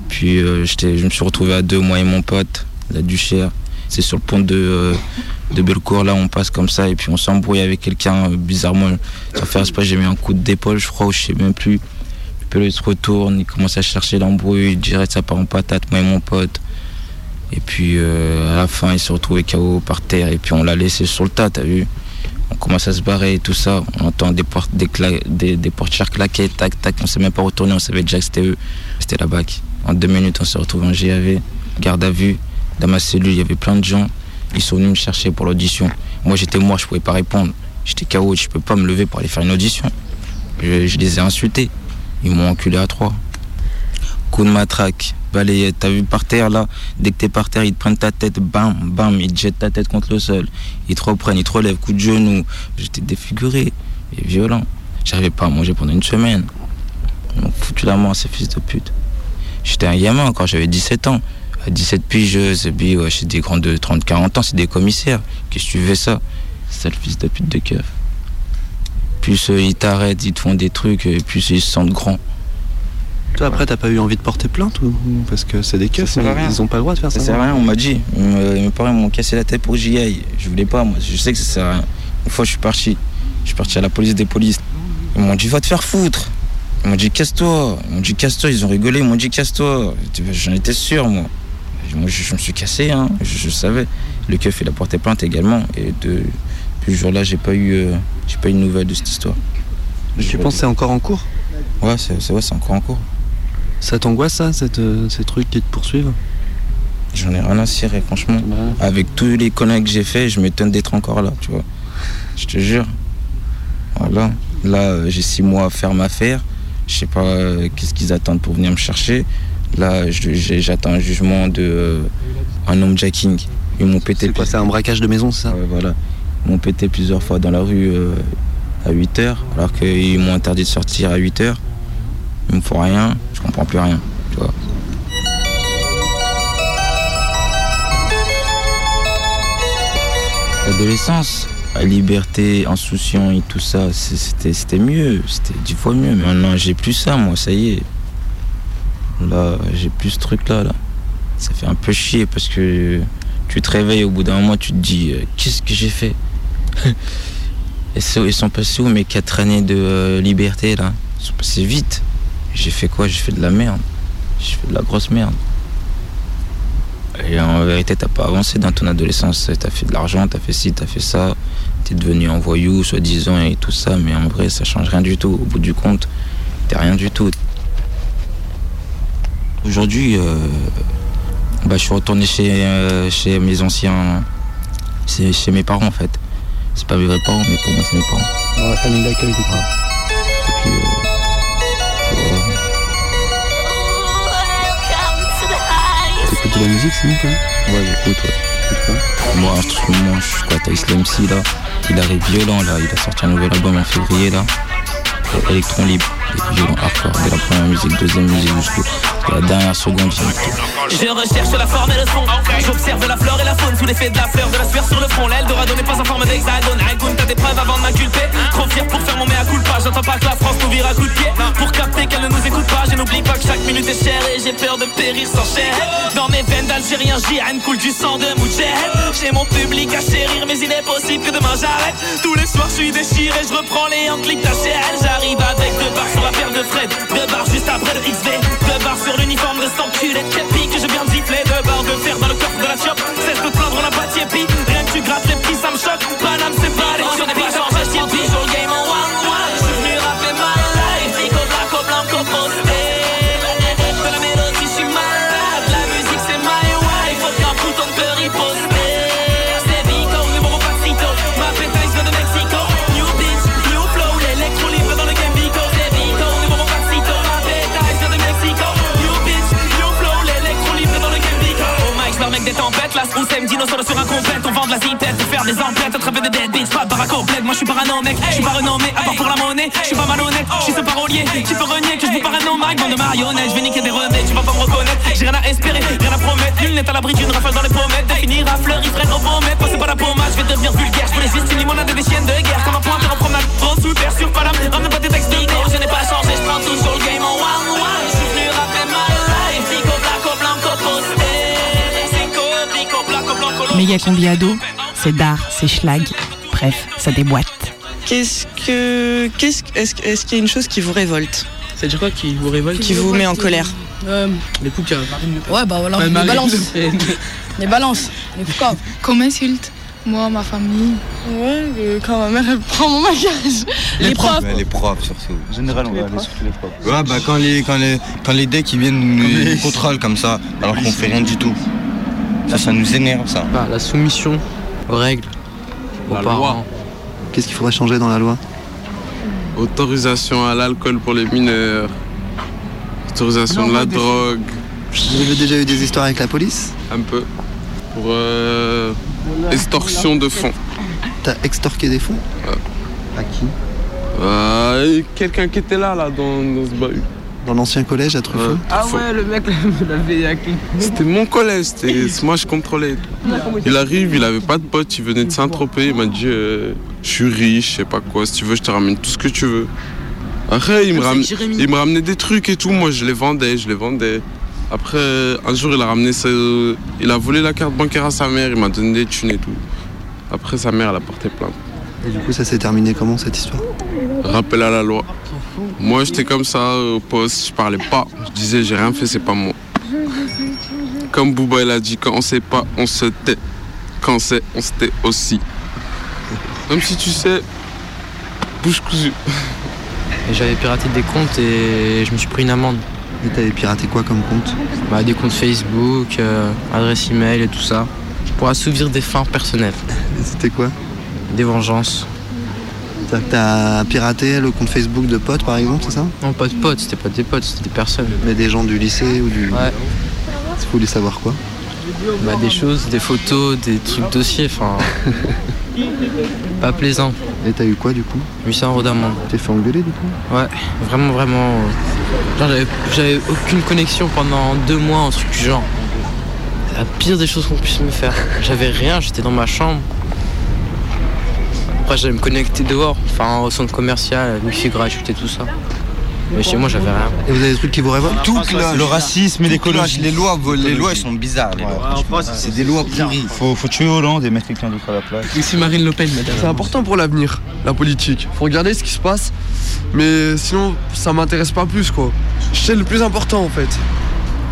Puis euh, je me suis retrouvé à deux, moi et mon pote, la Duchère. C'est sur le pont de, euh, de Bellecour, là, on passe comme ça. Et puis on s'embrouille avec quelqu'un, euh, bizarrement. Sans faire exprès, j'ai mis un coup d'épaule, je crois, ou je sais même plus. Puis là, se retourne, il commence à chercher l'embrouille, direct ça part en patate, moi et mon pote. Et puis à la fin, il s'est retrouvé KO par terre et puis on l'a laissé sur le tas, t'as vu On commence à se barrer et tout ça. On entend des, portes, des, des portières claquer, tac, tac. On s'est même pas retourné, on savait déjà que c'était eux. C'était la BAC. En deux minutes, on s'est retrouvé en GAV, garde à vue. Dans ma cellule, il y avait plein de gens. Ils sont venus me chercher pour l'audition. Moi, j'étais moi, je pouvais pas répondre. J'étais KO, je peux pas me lever pour aller faire une audition. Je, les ai insultés. Ils m'ont enculé à trois. Coup de matraque, balayette, t'as vu par terre là? Dès que t'es par terre, ils te prennent ta tête, bam, bam, ils te jettent ta tête contre le sol. Ils te reprennent, ils te relèvent, coup de genou. J'étais défiguré et violent. J'arrivais pas à manger pendant une semaine. Ils m'ont foutu la main, ces fils de pute. J'étais un gamin encore, j'avais 17 ans. À 17 pigeuses, et puis ouais, c'est des grands de 30-40 ans, c'est des commissaires. Qu'est-ce que tu fais ça? Sale fils de pute de keuf. Plus euh, ils t'arrêtent, ils te font des trucs, et plus ils se sentent grands. Toi, après, t'as pas eu envie de porter plainte ou Parce que c'est des keufs, ils ont pas le droit de faire ça. Ça sert à rien, on m'a dit. Euh, mes parents m'ont cassé la tête pour que j'y aille. Je voulais pas, moi. Je sais que ça sert à rien. Une fois, je suis parti. Je suis parti à la police des polices. Ils m'ont dit, va te faire foutre. Ils m'ont dit, casse-toi. Ils m'ont dit, casse-toi. Ils ont rigolé. Ils m'ont dit, casse-toi. J'en étais sûr, moi. Moi, je, je me suis cassé, hein. je, je savais. Le keuf, il a porté plainte également. Et de, depuis ce jour-là, j'ai pas eu, euh, j'ai pas eu de nouvelles de cette histoire. Tu penses que c'est encore en cours? Ouais, c'est ouais, c'est encore en cours. Ça t'angoisse ça, cette, euh, ces trucs qui te poursuivent? J'en ai rien à cirer, franchement. Avec tous les conneries que j'ai fait, je m'étonne d'être encore là, tu vois. Je te jure. Voilà. Là, euh, j'ai six mois à faire ma affaire. Je sais pas euh, qu'est-ce qu'ils attendent pour venir me chercher. Là, j'attends un jugement de euh, un homejacking. Ils m'ont pété. C'est un braquage de maison, c'est ça Ouais, voilà. Ils m'ont pété plusieurs fois dans la rue euh, à 8 heures, alors qu'ils m'ont interdit de sortir à 8 heures. Ils me font rien, je comprends plus rien, tu vois. L'adolescence, la liberté, insouciant et tout ça, c'était mieux, c'était dix fois mieux. Maintenant, j'ai plus ça, moi, ça y est. Là, j'ai plus ce truc-là, là. Ça fait un peu chier parce que tu te réveilles au bout d'un moment, tu te dis, euh, qu'est-ce que j'ai fait? *laughs* Ils sont passés où mes quatre années de euh, liberté, là? Ils sont passés vite. J'ai fait quoi? J'ai fait de la merde. J'ai fait de la grosse merde. Et en vérité, t'as pas avancé dans ton adolescence. T'as fait de l'argent, t'as fait ci, t'as fait ça. T'es devenu un voyou, soi-disant, et tout ça. Mais en vrai, ça change rien du tout. Au bout du compte, t'es rien du tout. Aujourd'hui, euh, bah, je suis retourné chez, euh, chez mes anciens. C'est chez mes parents, en fait. C'est pas mes vrais parents, mais pour moi, c'est mes parents. Dans la famille d'accueil, du coup. T'écoutes de la musique, sinon, même Ouais, j'écoute, ouais. Moi, instrument, je suis quoi, t'as Islam C, là. Il arrive violent, là. Il a sorti un nouvel album en février, là. Et Electron libre. Et violent hardcore. Dès la première musique, deuxième musique, jusqu'à la dernière seconde. j'ai- Je recherche la forme et le son. J'observe la flore et la faune sous l'effet de la fleur, de la sueur sur le front. L'Eldorado n'est pas en forme d'hexagone. Agoun, t'as des preuves avant de m'inculper. Trop fier pour faire mon mea culpa. J'entends pas que la France nous vire à coups de pied. Pour capter qu'elle ne nous écoute pas, je n'oublie pas que chaque minute est chère et j'ai peur de périr sans chair. Dans mes veines d'Algérien, Jihan coule du sang de Moudjahid. J'ai mon public à chérir, mais il est possible que demain j'arrête. Tous les soirs, je suis déchiré, je reprends les clics d'HL. J'arrive avec deux barres sur la paire de Fred. Deux barres juste après le XV. Deux barres sur l'uniforme de cet enculé de képi que je viens de gifler. Deux barres de fer dans le coffre de la chop. Cesse de plaindre, on n'a pas de. Rien que tu grattes les prix, ça me choque. Paname, c'est pas les toujours le game en de faire des emplettes. Attraper des dead. Pas de bled. Moi, je suis parano, mec. Je suis pas renommé. À part pour la monnaie. Je suis pas malhonnête. Je suis ce parolier. Tu peux renier que je vous parano, Mike. Bande de marionnettes. Je vais niquer des remèdes. Tu vas pas me reconnaître. J'ai rien à espérer. Rien à promettre. Nul n'est à l'abri d'une rafale dans les pommettes. Définir à fleur, ils freinent au pommettes. C'est pas la pommade. Je vais devenir vulgaire. Je voulais juste une limonade des chiennes de guerre. Comme un pointeur en promenade. Trop terre sur Paname. Ramène pas tes textes de. Je n'ai pas changé. Je prends toujours le game en one one. Méga combi ado, c'est d'art, c'est schlag. Bref, ça déboîte. Qu'est-ce que. Qu'est-ce, est-ce, est-ce qu'il y a une chose qui vous révolte C'est-à-dire quoi qui vous révolte Qui vous met en colère Les poucas. Ouais, bah voilà, Ouais, les Marine balances. *laughs* Les balances, les poucaves. Qu'on m'insulte. Moi, ma famille. Ouais, euh, quand ma mère elle prend mon maquillage. Les, profs. Ouais, les profs surtout. En général, on va aller les profs. Ouais, bah quand les, quand les, quand les decks ils viennent nous contrôlent comme ça, alors qu'on fait rien du tout. Ça, ça nous énerve ça. Bah, la soumission aux règles, aux La parents. loi. Qu'est-ce qu'il faudrait changer dans la loi? Autorisation à l'alcool pour les mineurs. Autorisation de la drogue. Vous avez déjà eu des histoires avec la police? Un peu. Pour euh, extorsion de fonds. T'as extorqué des fonds? Ouais. À qui? Euh, Quelqu'un qui était là, là, dans, dans ce bahut. Dans l'ancien collège à Truffaut Ah ouais, le mec *laughs* l'avait hacké. C'était mon collège, moi je contrôlais. Il arrive, il avait pas de potes, il venait de Saint-Tropez, il m'a dit euh, je suis riche, je sais pas quoi, si tu veux je te ramène tout ce que tu veux. Après il me, ram- il me ramenait des trucs et tout, moi je les vendais, je les vendais. Après un jour il a ramené sa- il a volé la carte bancaire à sa mère, il m'a donné des thunes et tout. Après sa mère elle a porté plainte. Et du coup, ça s'est terminé comment cette histoire? Rappel à la loi. Moi j'étais comme ça au poste, je parlais pas, je disais j'ai rien fait, c'est pas moi. Comme Bouba il a dit, quand on sait pas, on se tait. Quand on sait, on se tait aussi. Même si tu sais, bouche cousue. J'avais piraté des comptes et je me suis pris une amende. Et t'avais piraté quoi comme compte? Bah, des comptes Facebook, euh, adresse email et tout ça. Pour assouvir des fins personnelles. *laughs* C'était quoi? Des vengeances. C'est-à-dire que t'as piraté le compte Facebook de potes par exemple, c'est ça? Non, pas de potes, c'était pas des potes, c'était des personnes. Mais des gens du lycée ou du. Ouais. Vous voulez savoir quoi? Bah, des choses, des photos, des trucs dossiers, enfin. *laughs* pas plaisant. Et t'as eu quoi du coup? 800 euros d'amende. T'es fait engueuler du coup? Ouais, vraiment, vraiment. euh, Genre, j'avais- aucune connexion pendant deux mois, un truc du genre. La pire des choses qu'on puisse me faire. J'avais rien, j'étais dans ma chambre. Après, j'allais me connecter dehors, enfin, au centre commercial, wifi gratuit et tout ça. Mais chez moi, j'avais rien. Et vous avez des trucs qui vous révoltent Tout le racisme et l'écologie. Les lois, les lois, elles sont bizarres. C'est des lois pourries. Faut, faut tuer Hollande et mettre quelqu'un d'autre à la place. Ici Marine Le Pen, madame. C'est important pour l'avenir, la politique. Faut regarder ce qui se passe, mais sinon, ça m'intéresse pas plus, quoi. C'est le plus important, en fait.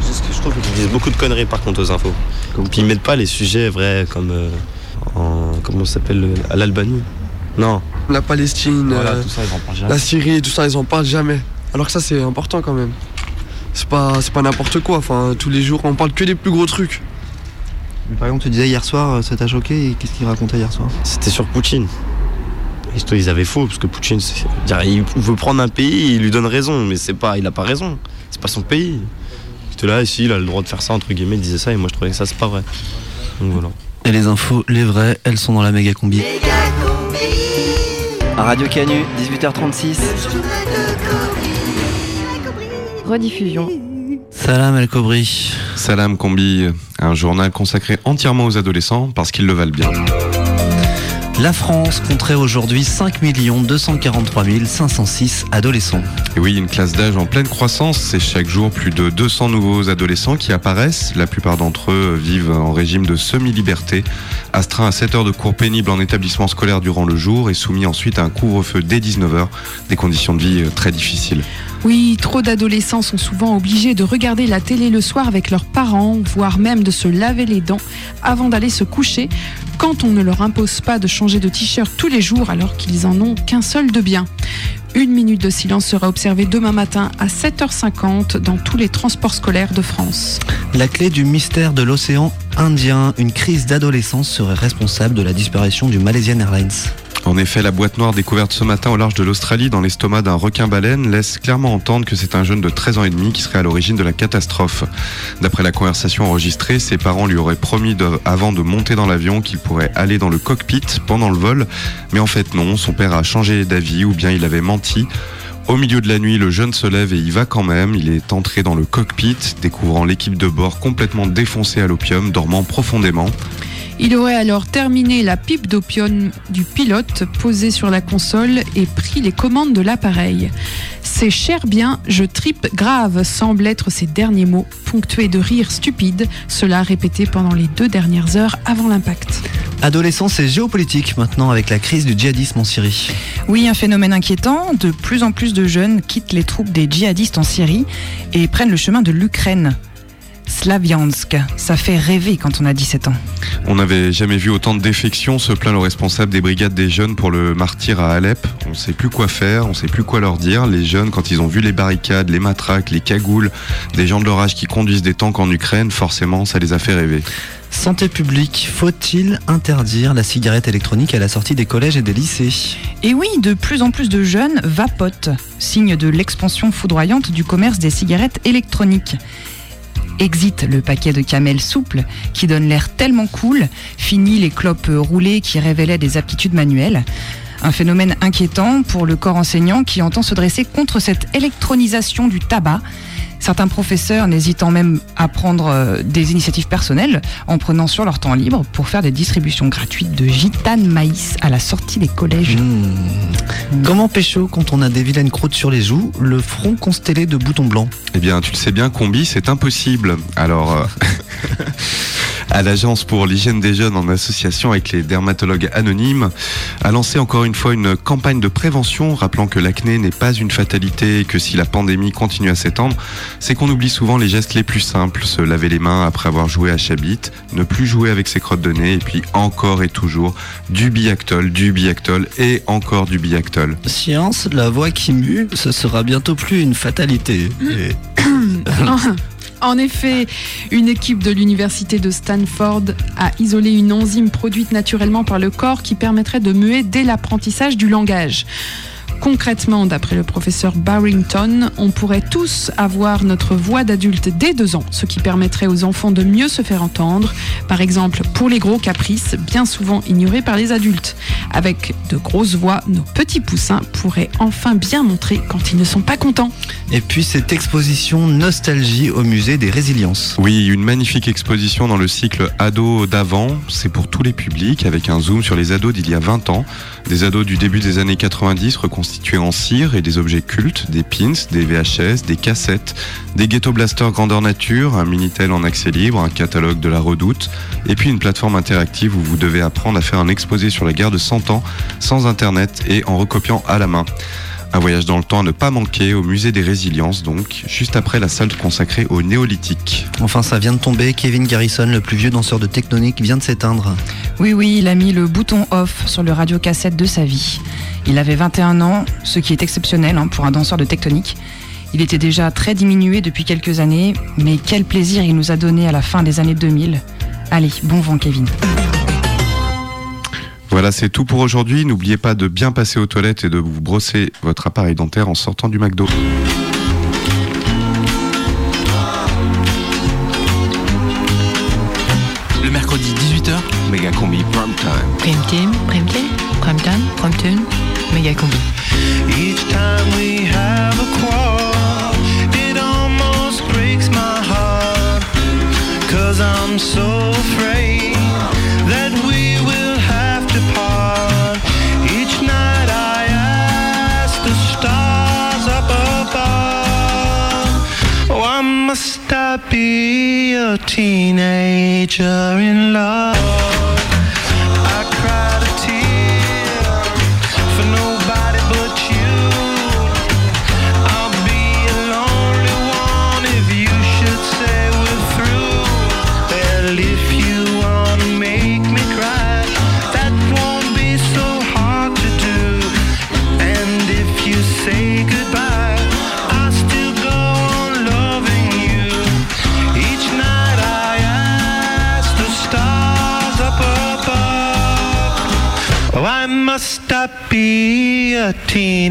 Je trouve qu'ils disent beaucoup de conneries par contre aux infos. Puis ils mettent pas les sujets vrais comme euh, en comment ça s'appelle le- à l'Albanie. Non. La Palestine, Voilà, euh, tout ça, ils en parlent jamais. la Syrie, tout ça, ils en parlent jamais. Alors que ça, c'est important quand même. C'est pas, c'est pas n'importe quoi. Enfin, tous les jours, on parle que des plus gros trucs. Mais Par exemple, tu disais hier soir, euh, ça t'a choqué et qu'est-ce qu'il racontait hier soir? C'était sur Poutine. Ils avaient faux parce que Poutine, il veut prendre un pays, il lui donne raison, mais c'est pas, il a pas raison. C'est pas son pays. J'étais là, ici, il a le droit de faire ça entre guillemets, il disait ça et moi je trouvais que ça c'est pas vrai. Donc voilà. Et les infos, les vraies, elles sont dans la méga combi. Radio Canu, 18h36. Rediffusion. Salam El Kobri. Salam Combi, un journal consacré entièrement aux adolescents parce qu'ils le valent bien. La France compterait aujourd'hui 5 243 506 adolescents. Et oui, une classe d'âge en pleine croissance, c'est chaque jour plus de 200 nouveaux adolescents qui apparaissent. La plupart d'entre eux vivent en régime de semi-liberté, astreints à 7 heures de cours pénibles en établissement scolaire durant le jour et soumis ensuite à un couvre-feu dès 19h, des conditions de vie euh, très difficiles. Oui, trop d'adolescents sont souvent obligés de regarder la télé le soir avec leurs parents, voire même de se laver les dents avant d'aller se coucher, quand on ne leur impose pas de changer de t-shirt tous les jours alors qu'ils en ont qu'un seul de bien. Une minute de silence sera observée demain matin à 7h50 dans tous les transports scolaires de France. La clé du mystère de l'océan Indien, une crise d'adolescence serait responsable de la disparition du Malaysian Airlines. En effet, la boîte noire découverte ce matin au large de l'Australie dans l'estomac d'un requin-baleine laisse clairement entendre que c'est un jeune de 13 ans et demi qui serait à l'origine de la catastrophe. D'après la conversation enregistrée, ses parents lui auraient promis avant de monter dans l'avion qu'il pourrait aller dans le cockpit pendant le vol, mais en fait non, son père a changé d'avis ou bien il avait menti. Au milieu de la nuit, le jeune se lève et y va quand même. Il est entré dans le cockpit, découvrant l'équipe de bord complètement défoncée à l'opium, dormant profondément. Il aurait alors terminé la pipe d'opium du pilote posée sur la console et pris les commandes de l'appareil. C'est cher bien, je tripe grave, semblent être ses derniers mots, ponctués de rires stupides, cela répété pendant les deux dernières heures avant l'impact. Adolescence et géopolitique maintenant avec la crise du djihadisme en Syrie. Oui, un phénomène inquiétant. De plus en plus de jeunes quittent les troupes des djihadistes en Syrie et prennent le chemin de l'Ukraine. Slaviansk, ça fait rêver quand on a 17 ans. On n'avait jamais vu autant de défections, se plaint le responsable des brigades des jeunes pour le martyr à Alep. On ne sait plus quoi faire, on ne sait plus quoi leur dire. Les jeunes, quand ils ont vu les barricades, les matraques, les cagoules, des gens de leur âge qui conduisent des tanks en Ukraine, forcément, ça les a fait rêver. Santé publique, faut-il interdire la cigarette électronique à la sortie des collèges et des lycées? Et oui, de plus en plus de jeunes vapotent, signe de l'expansion foudroyante du commerce des cigarettes électroniques. Exit le paquet de camel souple qui donne l'air tellement cool, fini les clopes roulées qui révélaient des aptitudes manuelles. Un phénomène inquiétant pour le corps enseignant qui entend se dresser contre cette électronisation du tabac. Certains professeurs n'hésitant même à prendre euh, des initiatives personnelles en prenant sur leur temps libre pour faire des distributions gratuites de gitane maïs à la sortie des collèges. Mmh. Comment pécho quand on a des vilaines croûtes sur les joues, le front constellé de boutons blancs? Eh bien, tu le sais bien, combi, c'est impossible. Alors, euh, *laughs* à l'Agence pour l'hygiène des jeunes en association avec les dermatologues anonymes a lancé encore une fois une campagne de prévention rappelant que l'acné n'est pas une fatalité et que si la pandémie continue à s'étendre, c'est qu'on oublie souvent les gestes les plus simples, se laver les mains après avoir joué à Chabit, ne plus jouer avec ses crottes de nez et puis encore et toujours du biactol, du biactol et encore du biactol. Science, la voix qui mue, ce sera bientôt plus une fatalité. Et- *coughs* *coughs* En effet, une équipe de l'université de Stanford a isolé une enzyme produite naturellement par le corps qui permettrait de muer dès l'apprentissage du langage. Concrètement, d'après le professeur Barrington, on pourrait tous avoir notre voix d'adulte dès deux ans, ce qui permettrait aux enfants de mieux se faire entendre. Par exemple, pour les gros caprices, bien souvent ignorés par les adultes. Avec de grosses voix, nos petits poussins pourraient enfin bien montrer quand ils ne sont pas contents. Et puis cette exposition Nostalgie au musée des résiliences. Oui, une magnifique exposition dans le cycle Ados d'avant. C'est pour tous les publics avec un zoom sur les ados d'il y a 20 ans. Des ados du début des années 90 reconstitués en cire et des objets cultes, des pins, des VHS, des cassettes, des ghetto blasters grandeur nature, un Minitel en accès libre, un catalogue de la redoute et puis une plateforme interactive où vous devez apprendre à faire un exposé sur la guerre de 100 ans sans internet et en recopiant à la main. Un voyage dans le temps à ne pas manquer au musée des résiliences, donc, juste après la salle consacrée au néolithique. Enfin, ça vient de tomber. Kevin Garrison, le plus vieux danseur de Tectonique, vient de s'éteindre. Oui, oui, il a mis le bouton off sur le radiocassette de sa vie. Il avait 21 ans, ce qui est exceptionnel hein, pour un danseur de tectonique. Il était déjà très diminué depuis quelques années, mais quel plaisir il nous a donné à la fin des années 2000. Allez, bon vent Kevin. Voilà, c'est tout pour aujourd'hui. N'oubliez pas de bien passer aux toilettes et de vous brosser votre appareil dentaire en sortant du McDo. Le mercredi 18h, méga combi prime time. Prime team, prime team, prime time, prime tune, méga combi. Each time we have a quarrel, it almost breaks my heart. Cause I'm so afraid must I be a teenager in love? Be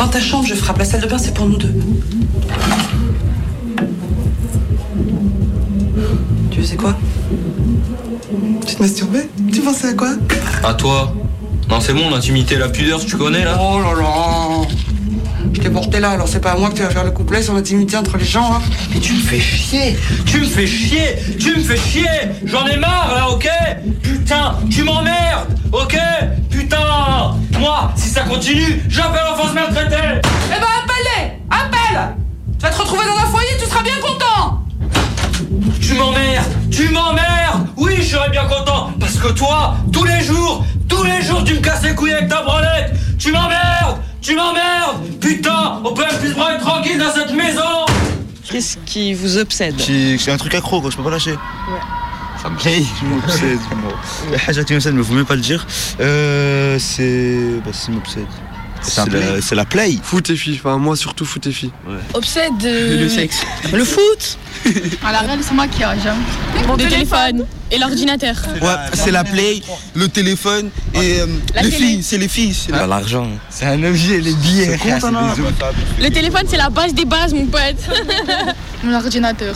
Dans ta chambre, je frappe. La salle de bain, c'est pour nous deux. Tu sais quoi? Tu te masturbais? Tu pensais à quoi? À toi. Non, c'est bon, l'intimité, la pudeur, tu connais là? Oh là là. Je t'ai porté là, alors c'est pas à moi que tu vas faire le couplet sur l'intimité entre les gens, hein. Mais tu me fais chier. Tu me fais chier. Tu me fais chier. J'en ai marre là, ok? Putain, tu m'emmerdes Ok? Putain Moi, si ça continue, j'appelle l'enfance maltraitée Eh ben appelle-les Appelle. Tu vas te retrouver dans un foyer, tu seras bien content. Tu m'emmerdes Tu m'emmerdes. Oui, je serais bien content Parce que toi, tous les jours, tous les jours, tu me casses les couilles avec ta branlette. Tu m'emmerdes Tu m'emmerdes. Putain On peut même plus se tranquille dans cette maison. Qu'est-ce qui vous obsède. J'ai j'ai un truc accro, quoi, je peux pas lâcher. Ça me plaît, je m'obsède. moi. La *laughs* haja qui m'obsède, mais faut même pas le dire. Euh, c'est. Bah, c'est m'obsède. C'est la, c'est la play. Foot et filles, enfin moi surtout foot et filles. Obsède. Le sexe. *laughs* Le foot. À *laughs* la réelle, c'est maquillage. Hein. Mon téléphone. Et l'ordinateur. Ouais, c'est la play, le téléphone et euh, La les télé. filles, c'est les filles. C'est Pas l'argent. C'est un objet, les billets. Le téléphone, c'est la base des bases, mon pote. L'ordinateur.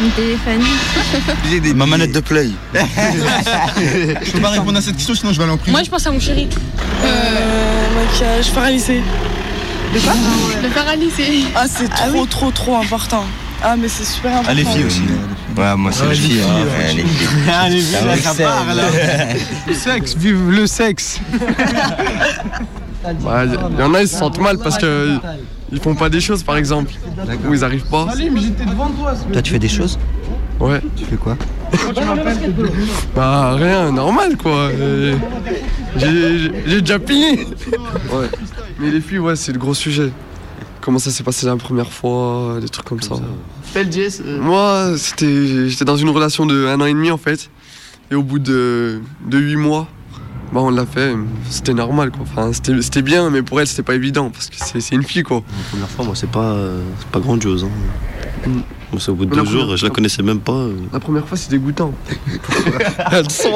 Mon téléphone. Ma manette de play. *laughs* Je peux pas répondre à cette question, sinon je vais aller en prison. Moi, je pense à mon chéri. Euh, maquillage, paralysé. De quoi Le paralysé. Ah, c'est trop, trop, trop important. Ah, mais c'est super important. Ah, les filles aussi. Ouais, moi c'est Ouais, les les filles. filles, hein, les filles. Ah, les filles, Ça là, me ça sert, part, là. Le sexe, vive le sexe. Bah, Il y en a, ils se sentent mal parce que ils font pas des choses par exemple. Ou ils arrivent pas. j'étais devant toi. Toi, tu fais des choses Ouais. Tu fais quoi Bah rien, normal quoi. J'ai déjà plié. Ouais. Mais les filles, ouais, c'est le gros sujet. Comment ça s'est passé la première fois, des trucs comme ça. Fais le Jess. euh, Moi, c'était, j'étais dans une relation de un an et demi en fait. Et au bout de, de 8 mois, bah on l'a fait. C'était normal quoi. Enfin, c'était, c'était bien, mais pour elle, c'était pas évident parce que c'est, c'est une fille quoi. La première fois, moi, c'est pas, euh, c'est pas grandiose. Hein. Moi, c'est au bout de deux jours, je la connaissais même pas. euh. La première fois, c'est dégoûtant. *laughs* elle sent.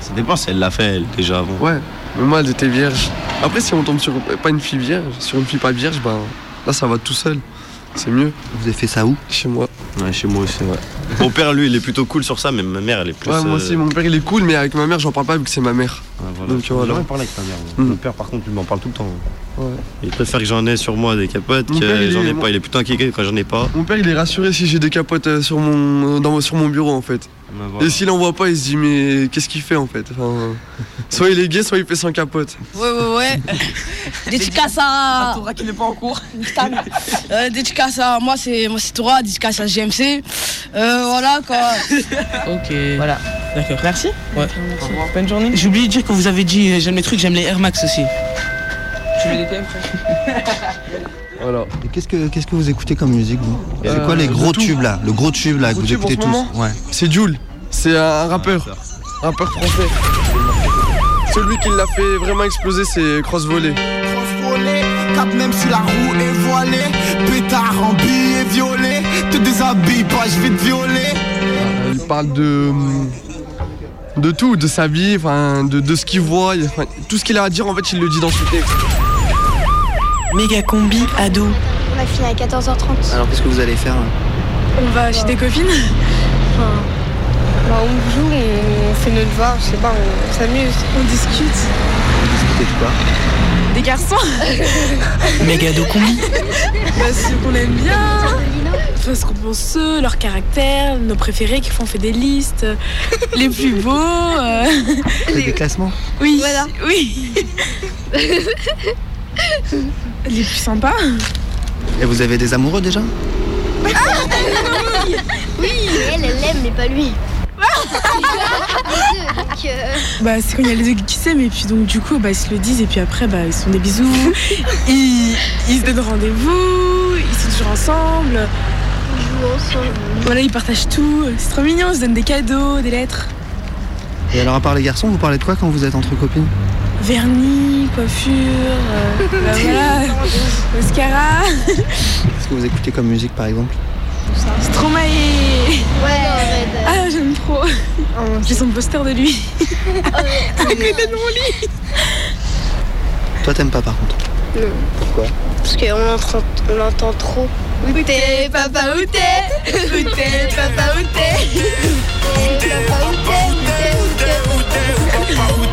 Ça dépend si elle l'a fait, elle, déjà avant. Ouais, mais moi, elle était vierge. Après, si on tombe sur pas une fille vierge, sur une fille pas vierge, bah là, ça va tout seul. C'est mieux. Vous avez fait ça où? Chez moi. Ouais, chez moi aussi, ouais. Mon père, lui, il est plutôt cool sur ça, mais ma mère, elle est plus. Ouais, moi euh, aussi, mon père, il est cool, mais avec ma mère, j'en parle pas vu que c'est ma mère. ouais, voilà. Donc, voilà. J'ai jamais parlé avec ta mère. moi. Mm. Mon père, par contre, il m'en parle tout le temps. Ouais. Il préfère que j'en ai sur moi des capotes, Mon que j'en est- ai pas. Il est plutôt inquiet quand j'en ai pas. Mon père, il est rassuré si j'ai des capotes euh, sur mon, euh, dans, sur mon bureau, en fait. Voilà. Et s'il en voit pas, il se dit, mais qu'est-ce qu'il fait, en fait? Enfin, *laughs* Soit il est gay, soit il fait sans capote. Ouais, ouais, ouais. *laughs* Dédicace à. Torah qui n'est pas en cours. *laughs* Euh, dédicace à. Moi, c'est moi, c'est Torah, dédicace à GMC. Euh, voilà, quoi. Ok. Voilà. D'accord. Merci. Ouais. Bonne journée. J'ai oublié de dire que vous avez dit euh, j'aime les trucs, j'aime les Air Max aussi. Tu mets des thèmes Voilà. Et qu'est-ce que, qu'est-ce que vous écoutez comme musique, vous C'est Euh, quoi les gros tubes là? Le gros tube là que vous écoutez tous Ouais. C'est Jules. C'est un rappeur. Rappeur français. Celui qui l'a fait vraiment exploser, c'est Cross Volley. volé, cap même si la roue est voilée, pétard en billet violet, te déshabille pas, je vais te violer. Il parle de de tout, de sa vie, enfin de, de ce qu'il voit, tout ce qu'il a à dire en fait il le dit dans ce texte. Méga combi ado. On a fini à 14h30. Alors qu'est-ce que vous allez faire là On va chez des copines enfin, bah, On joue, on fait nos devoirs, je sais pas, on s'amuse. On discute. Discutez de quoi Des garçons *laughs* Méga ado combi. bah, Ceux qu'on aime bien. Enfin, ce qu'on pense eux, leur caractère, nos préférés, qui font fait des listes. *laughs* Les plus beaux. euh, Faites des classements Oui. Voilà. Oui. *laughs* Les plus sympas. Et vous avez des amoureux déjà Oui, elle, elle l'aime, mais pas lui. *laughs* Bah, c'est quand il y a les deux qui s'aiment, et puis donc, du coup, bah, ils se le disent, et puis après, bah, ils se font des bisous, *laughs* ils, ils se donnent rendez-vous, ils sont toujours ensemble. Ils jouent ensemble. Voilà, ils partagent tout, c'est trop mignon, ils se donnent des cadeaux, des lettres. Et alors à part les garçons, vous parlez de quoi quand vous êtes entre copines? Vernis, coiffure, euh, bah, voilà, *laughs* mascara. Qu'est-ce que vous écoutez comme musique par exemple Stromae Ouais, Ah, j'aime trop. J'ai son poster de lui. à côté de mon lit. Toi t'aimes pas par contre Non. Pourquoi Parce qu'on l'entend, on l'entend trop. Où t'es, papa, où t'es Où t'es, papa, où t'es Où t'es, papa, où t'es Où t'es, où t'es, où t'es Méga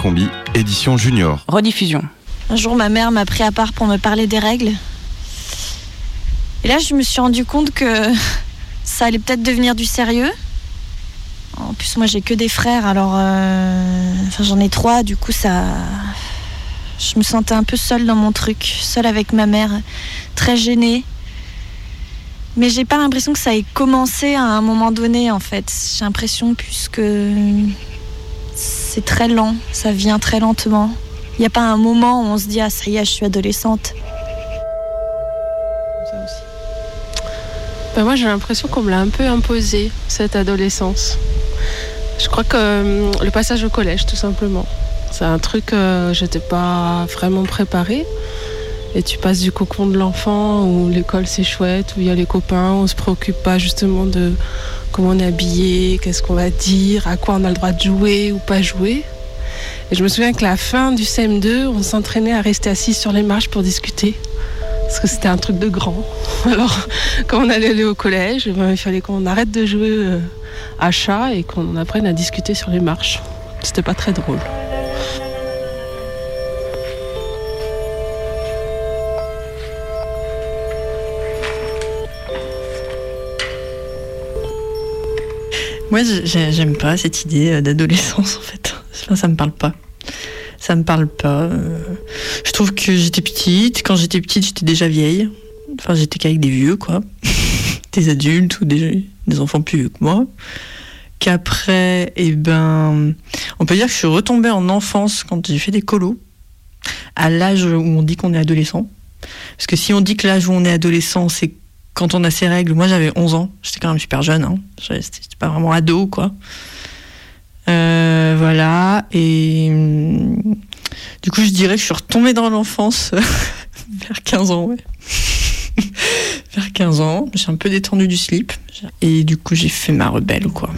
combi, édition junior. Rediffusion. Un jour, ma mère m'a pris à part pour me parler des règles. Et là, je me suis rendu compte que *laughs* ça allait peut-être devenir du sérieux. En plus, moi, j'ai que des frères, alors. euh, Enfin, j'en ai trois, du coup, ça. Je me sentais un peu seule dans mon truc, seule avec ma mère, très gênée. Mais j'ai pas l'impression que ça ait commencé à un moment donné, en fait. J'ai l'impression plus que c'est très lent, ça vient très lentement. Il n'y a pas un moment où on se dit ah ça y est, je suis adolescente. Ben moi j'ai l'impression qu'on me l'a un peu imposé, cette adolescence. Je crois que euh, le passage au collège tout simplement. C'est un truc, euh, j'étais pas vraiment préparée. Et tu passes du cocon de l'enfant où l'école c'est chouette, où il y a les copains, on se préoccupe pas justement de comment on est habillé, qu'est-ce qu'on va dire, à quoi on a le droit de jouer ou pas jouer. Et je me souviens que la fin du CM2, on s'entraînait à rester assis sur les marches pour discuter. Parce que c'était un truc de grand. *laughs* Alors, quand on allait aller au collège, eh ben, il fallait qu'on arrête de jouer euh, à chat et qu'on apprenne à discuter sur les marches. C'était pas très drôle. Moi, j'ai- j'aime pas cette idée euh, d'adolescence, en fait. *laughs* Enfin, ça me parle pas. Ça me parle pas. euh. Je trouve que j'étais petite. Quand j'étais petite, j'étais déjà vieille. Enfin, j'étais qu'avec des vieux, quoi. *laughs* Des adultes ou des, des enfants plus vieux que moi. Qu'après, eh ben, on peut dire que je suis retombée en enfance quand j'ai fait des colos. À l'âge où on dit qu'on est adolescent. Parce que si on dit que l'âge où on est adolescent, c'est quand on a ses règles, moi j'avais 11 ans, j'étais quand même super jeune, hein. C'était pas vraiment ado quoi. Euh, voilà, et hum, du coup je dirais que je suis retombée dans l'enfance *laughs* vers 15 ans, *laughs* vers 15 ans, j'ai un peu détendu du slip, et du coup j'ai fait ma rebelle quoi.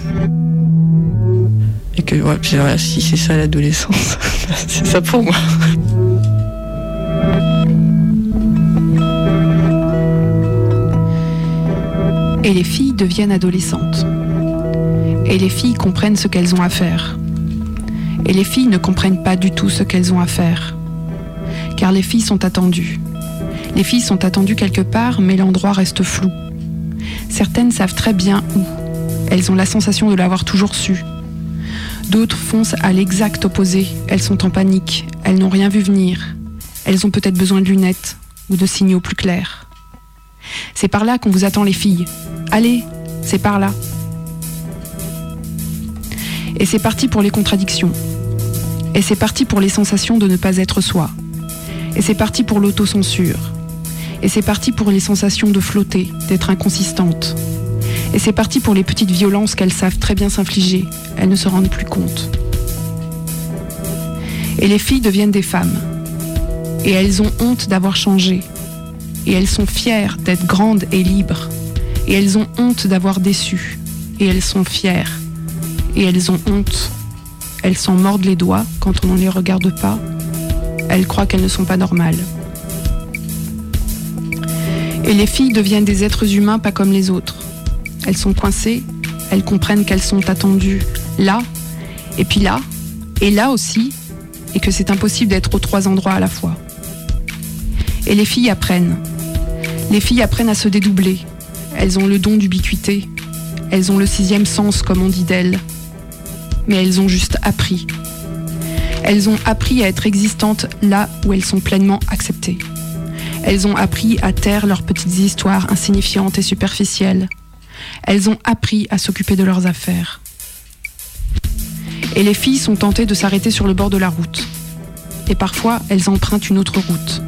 Et que ouais, puis si c'est ça l'adolescence, *laughs* c'est ça pour moi. Et les filles deviennent adolescentes. Et les filles comprennent ce qu'elles ont à faire. Et les filles ne comprennent pas du tout ce qu'elles ont à faire. Car les filles sont attendues. Les filles sont attendues quelque part, mais l'endroit reste flou. Certaines savent très bien où. Elles ont la sensation de l'avoir toujours su. D'autres foncent à l'exact opposé. Elles sont en panique. Elles n'ont rien vu venir. Elles ont peut-être besoin de lunettes ou de signaux plus clairs. C'est par là qu'on vous attend les filles. Allez, c'est par là. Et c'est parti pour les contradictions. Et c'est parti pour les sensations de ne pas être soi. Et c'est parti pour l'autocensure. Et c'est parti pour les sensations de flotter, d'être inconsistante. Et c'est parti pour les petites violences qu'elles savent très bien s'infliger. Elles ne se rendent plus compte. Et les filles deviennent des femmes. Et elles ont honte d'avoir changé. Et elles sont fières d'être grandes et libres. Et elles ont honte d'avoir déçu. Et elles sont fières. Et elles ont honte. Elles s'en mordent les doigts quand on ne les regarde pas. Elles croient qu'elles ne sont pas normales. Et les filles deviennent des êtres humains pas comme les autres. Elles sont coincées, elles comprennent qu'elles sont attendues là, et puis là, et là aussi, et que c'est impossible d'être aux trois endroits à la fois. Et les filles apprennent. Les filles apprennent à se dédoubler. Elles ont le don d'ubiquité. Elles ont le sixième sens, comme on dit d'elles. Mais elles ont juste appris. Elles ont appris à être existantes là où elles sont pleinement acceptées. Elles ont appris à taire leurs petites histoires insignifiantes et superficielles. Elles ont appris à s'occuper de leurs affaires. Et les filles sont tentées de s'arrêter sur le bord de la route. Et parfois, elles empruntent une autre route.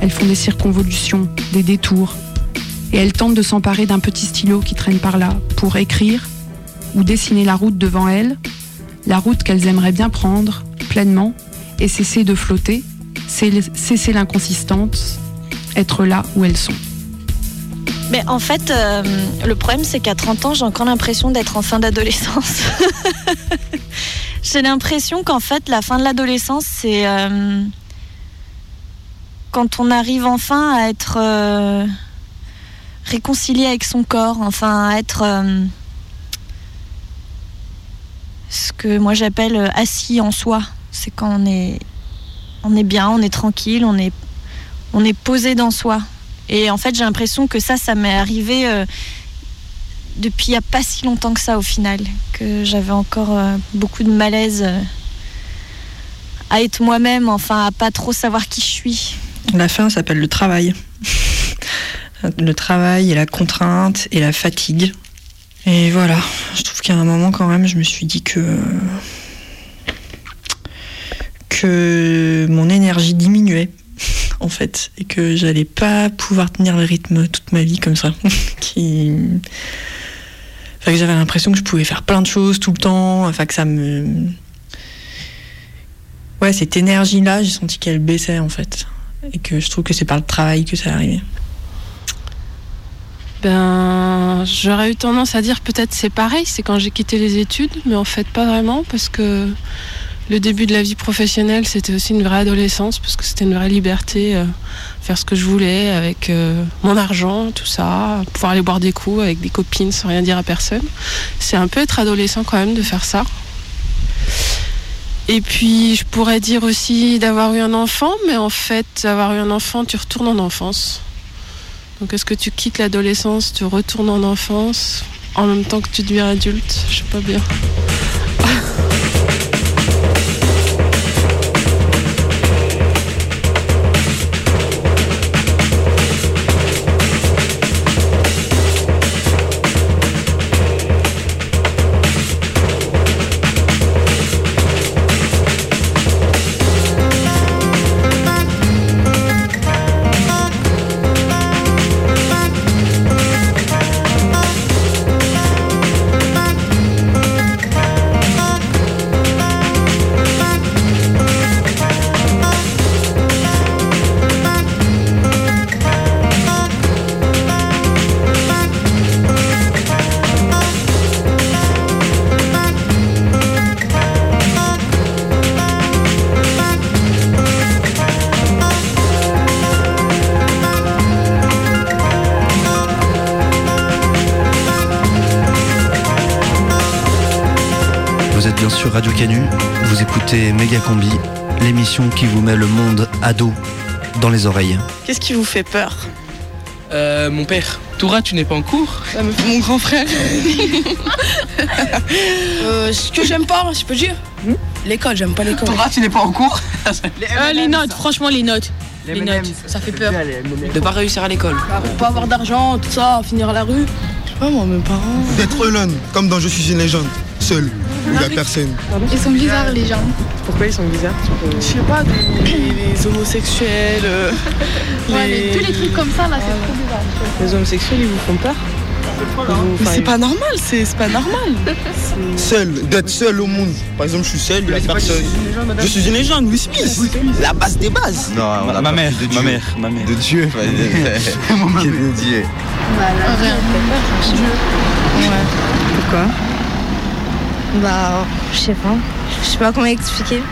Elles font des circonvolutions, des détours. Et elles tentent de s'emparer d'un petit stylo qui traîne par là pour écrire ou dessiner la route devant elles, la route qu'elles aimeraient bien prendre pleinement et cesser de flotter, cesser l'inconsistance, être là où elles sont. Mais en fait, euh, le problème, c'est qu'à 30 ans, j'ai encore l'impression d'être en fin d'adolescence. *laughs* j'ai l'impression qu'en fait, la fin de l'adolescence, c'est euh, quand on arrive enfin à être euh, réconcilié avec son corps, enfin à être euh, ce que moi j'appelle euh, assis en soi. C'est quand on est, on est bien, on est tranquille, on est, on est posé dans soi. Et en fait, j'ai l'impression que ça, ça m'est arrivé depuis il n'y a pas si longtemps que ça au final. Que j'avais encore beaucoup de malaise à être moi-même, enfin à pas trop savoir qui je suis. La fin s'appelle le travail. Le travail et la contrainte et la fatigue. Et voilà, je trouve qu'à un moment quand même, je me suis dit que que mon énergie diminuait, *laughs* en fait, et que j'allais pas pouvoir tenir le rythme toute ma vie comme ça. *laughs* Enfin, j'avais l'impression que je pouvais faire plein de choses tout le temps, enfin que ça me. Ouais, cette énergie-là, j'ai senti qu'elle baissait en fait. Et que je trouve que c'est par le travail que ça arrivait. Ben, j'aurais eu tendance à dire peut-être c'est pareil, c'est quand j'ai quitté les études, mais en fait pas vraiment parce que le début de la vie professionnelle c'était aussi une vraie adolescence parce que c'était une vraie liberté, euh, faire ce que je voulais avec euh, mon argent, tout ça, pouvoir aller boire des coups avec des copines sans rien dire à personne. C'est un peu être adolescent quand même de faire ça. Et puis je pourrais dire aussi d'avoir eu un enfant, mais en fait avoir eu un enfant tu retournes en enfance. Donc est-ce que tu quittes l'adolescence, tu retournes en enfance en même temps que tu deviens adulte? Je sais pas bien. Radio Canu, vous écoutez Méga Combi, l'émission qui vous met le monde ado dans les oreilles. Qu'est-ce qui vous fait peur Euh, mon père. Toura, tu n'es pas en cours Mon grand frère. *laughs* Euh, ce que j'aime pas, je peux dire L'école, j'aime pas l'école. Toura, tu n'es pas en cours *laughs* Ah, les notes, franchement, les notes. Les, notes, ça fait peur. De pas réussir à l'école. Bah, pas avoir d'argent, tout ça, finir à la rue. Je sais pas, moi, mes parents. D'être alone, comme dans Je suis une légende. Seul, où il n'y a personne. Ils sont bizarres, les gens. Pourquoi ils sont bizarres Je sais pas, les, les homosexuels. euh, Ouais, les- tous les trucs comme ça, là, c'est trop bizarre. Les homosexuels, ils vous font peur Mais c'est pas normal, c'est pas normal. Seul, d'être seul au monde. Par exemple, je suis seul, il n'y a personne. Je suis une légende, Will Smith. La base des bases. Non, Ma- ma mère, ma mère, ma mère. De Dieu. *laughs* enfin, de- de Dieu. Rien. Pourquoi? Bah, je sais pas. Je sais pas comment expliquer.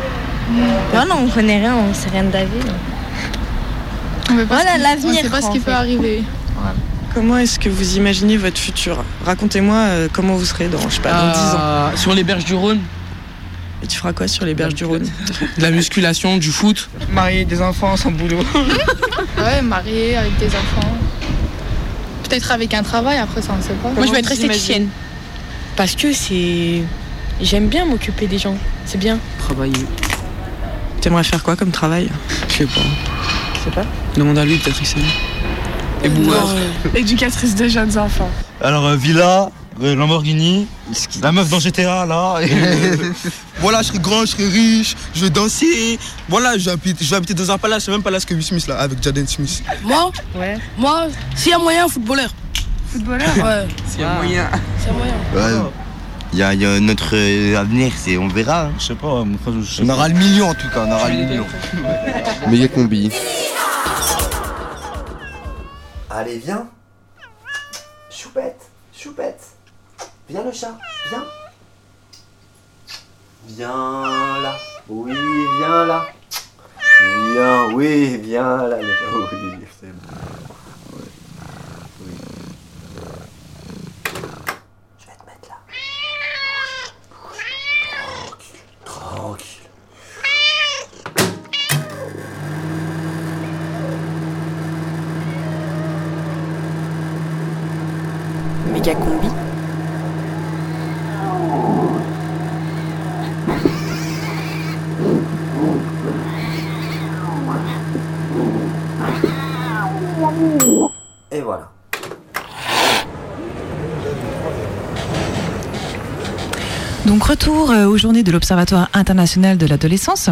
Non, non, on connaît rien, on sait rien de la vie. On veut pas Voilà, l'avenir, On sait pas ce en qui fait. peut arriver. Comment est-ce que vous imaginez votre futur? Racontez-moi euh, comment vous serez dans, je sais pas, dans 10 ans. Euh, Sur les berges du Rhône. Et tu feras quoi sur les berges du Rhône? De la musculation, du foot. Marié, des enfants, sans boulot. *laughs* Ouais, marié, avec des enfants. Peut-être avec un travail, après ça, on sait pas. Moi, je vais être esthéticienne. Parce que c'est. J'aime bien m'occuper des gens. C'est bien. Travailler. T'aimerais faire quoi comme travail Je sais pas. Je sais pas. Demande à lui, peut-être il sait. Et boueur. *laughs* Éducatrice de jeunes enfants. Alors, euh, Villa, euh, Lamborghini, la meuf dans GTA, là. et, euh, *laughs* voilà, je serai grand, je serai riche, je vais danser. Voilà, je vais habiter, je vais habiter dans un palace, le même palace que Will Smith, là, avec Jaden Smith. Moi Moi, s'il y a moyen, footballeur. Footballeur Ouais, S'il y a moyen. s'il y a moyen. Ouais. Il y a, il y a notre euh, avenir, c'est, on verra. hein. Je sais pas, je sais On aura le million en tout cas, on aura le million. *laughs* Méga combi. Allez, viens. Choupette, choupette. Viens le chat, viens. Viens là. Oui, viens là. Viens, oui, viens là. *laughs* Oui, c'est bon. Ouais. Oui. Je vais te mettre là. Tranquille, tranquille. Méga combi. Et voilà. Donc retour euh, aux journées de l'Observatoire international de l'adolescence.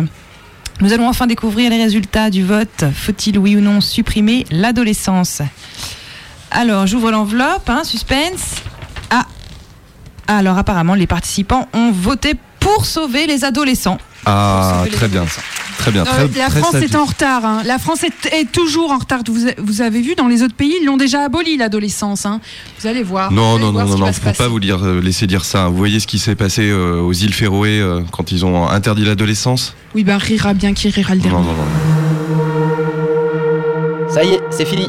Nous allons enfin découvrir les résultats du vote. Faut-il, oui ou non, supprimer l'adolescence? Alors, j'ouvre l'enveloppe, hein, suspense. Ah Alors, apparemment, les participants ont voté pour sauver les adolescents. Ah, très bien. Très bien. Non, Très, la très France est en retard. hein. La France est, est toujours en retard. Vous, vous avez vu, dans les autres pays, ils l'ont déjà aboli, l'adolescence. hein. Vous allez voir. Non, allez non, voir non, non, non, faut pas vous dire, euh, laisser dire ça. Vous voyez ce qui s'est passé euh, aux îles Féroé euh, quand ils ont interdit l'adolescence? Oui, ben rira bien qui rira le dernier. Non, non, non. Ça y est, c'est fini.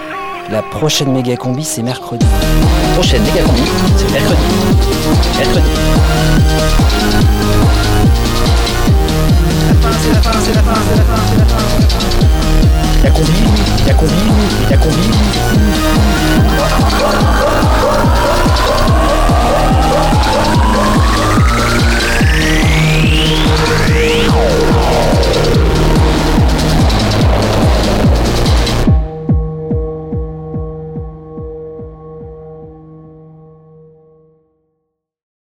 La prochaine méga combi, c'est mercredi. La prochaine méga combi, c'est mercredi. Mercredi. La fin, c'est la fin, c'est la fin, c'est la fin, c'est la fin. La combi, la combi, la combi.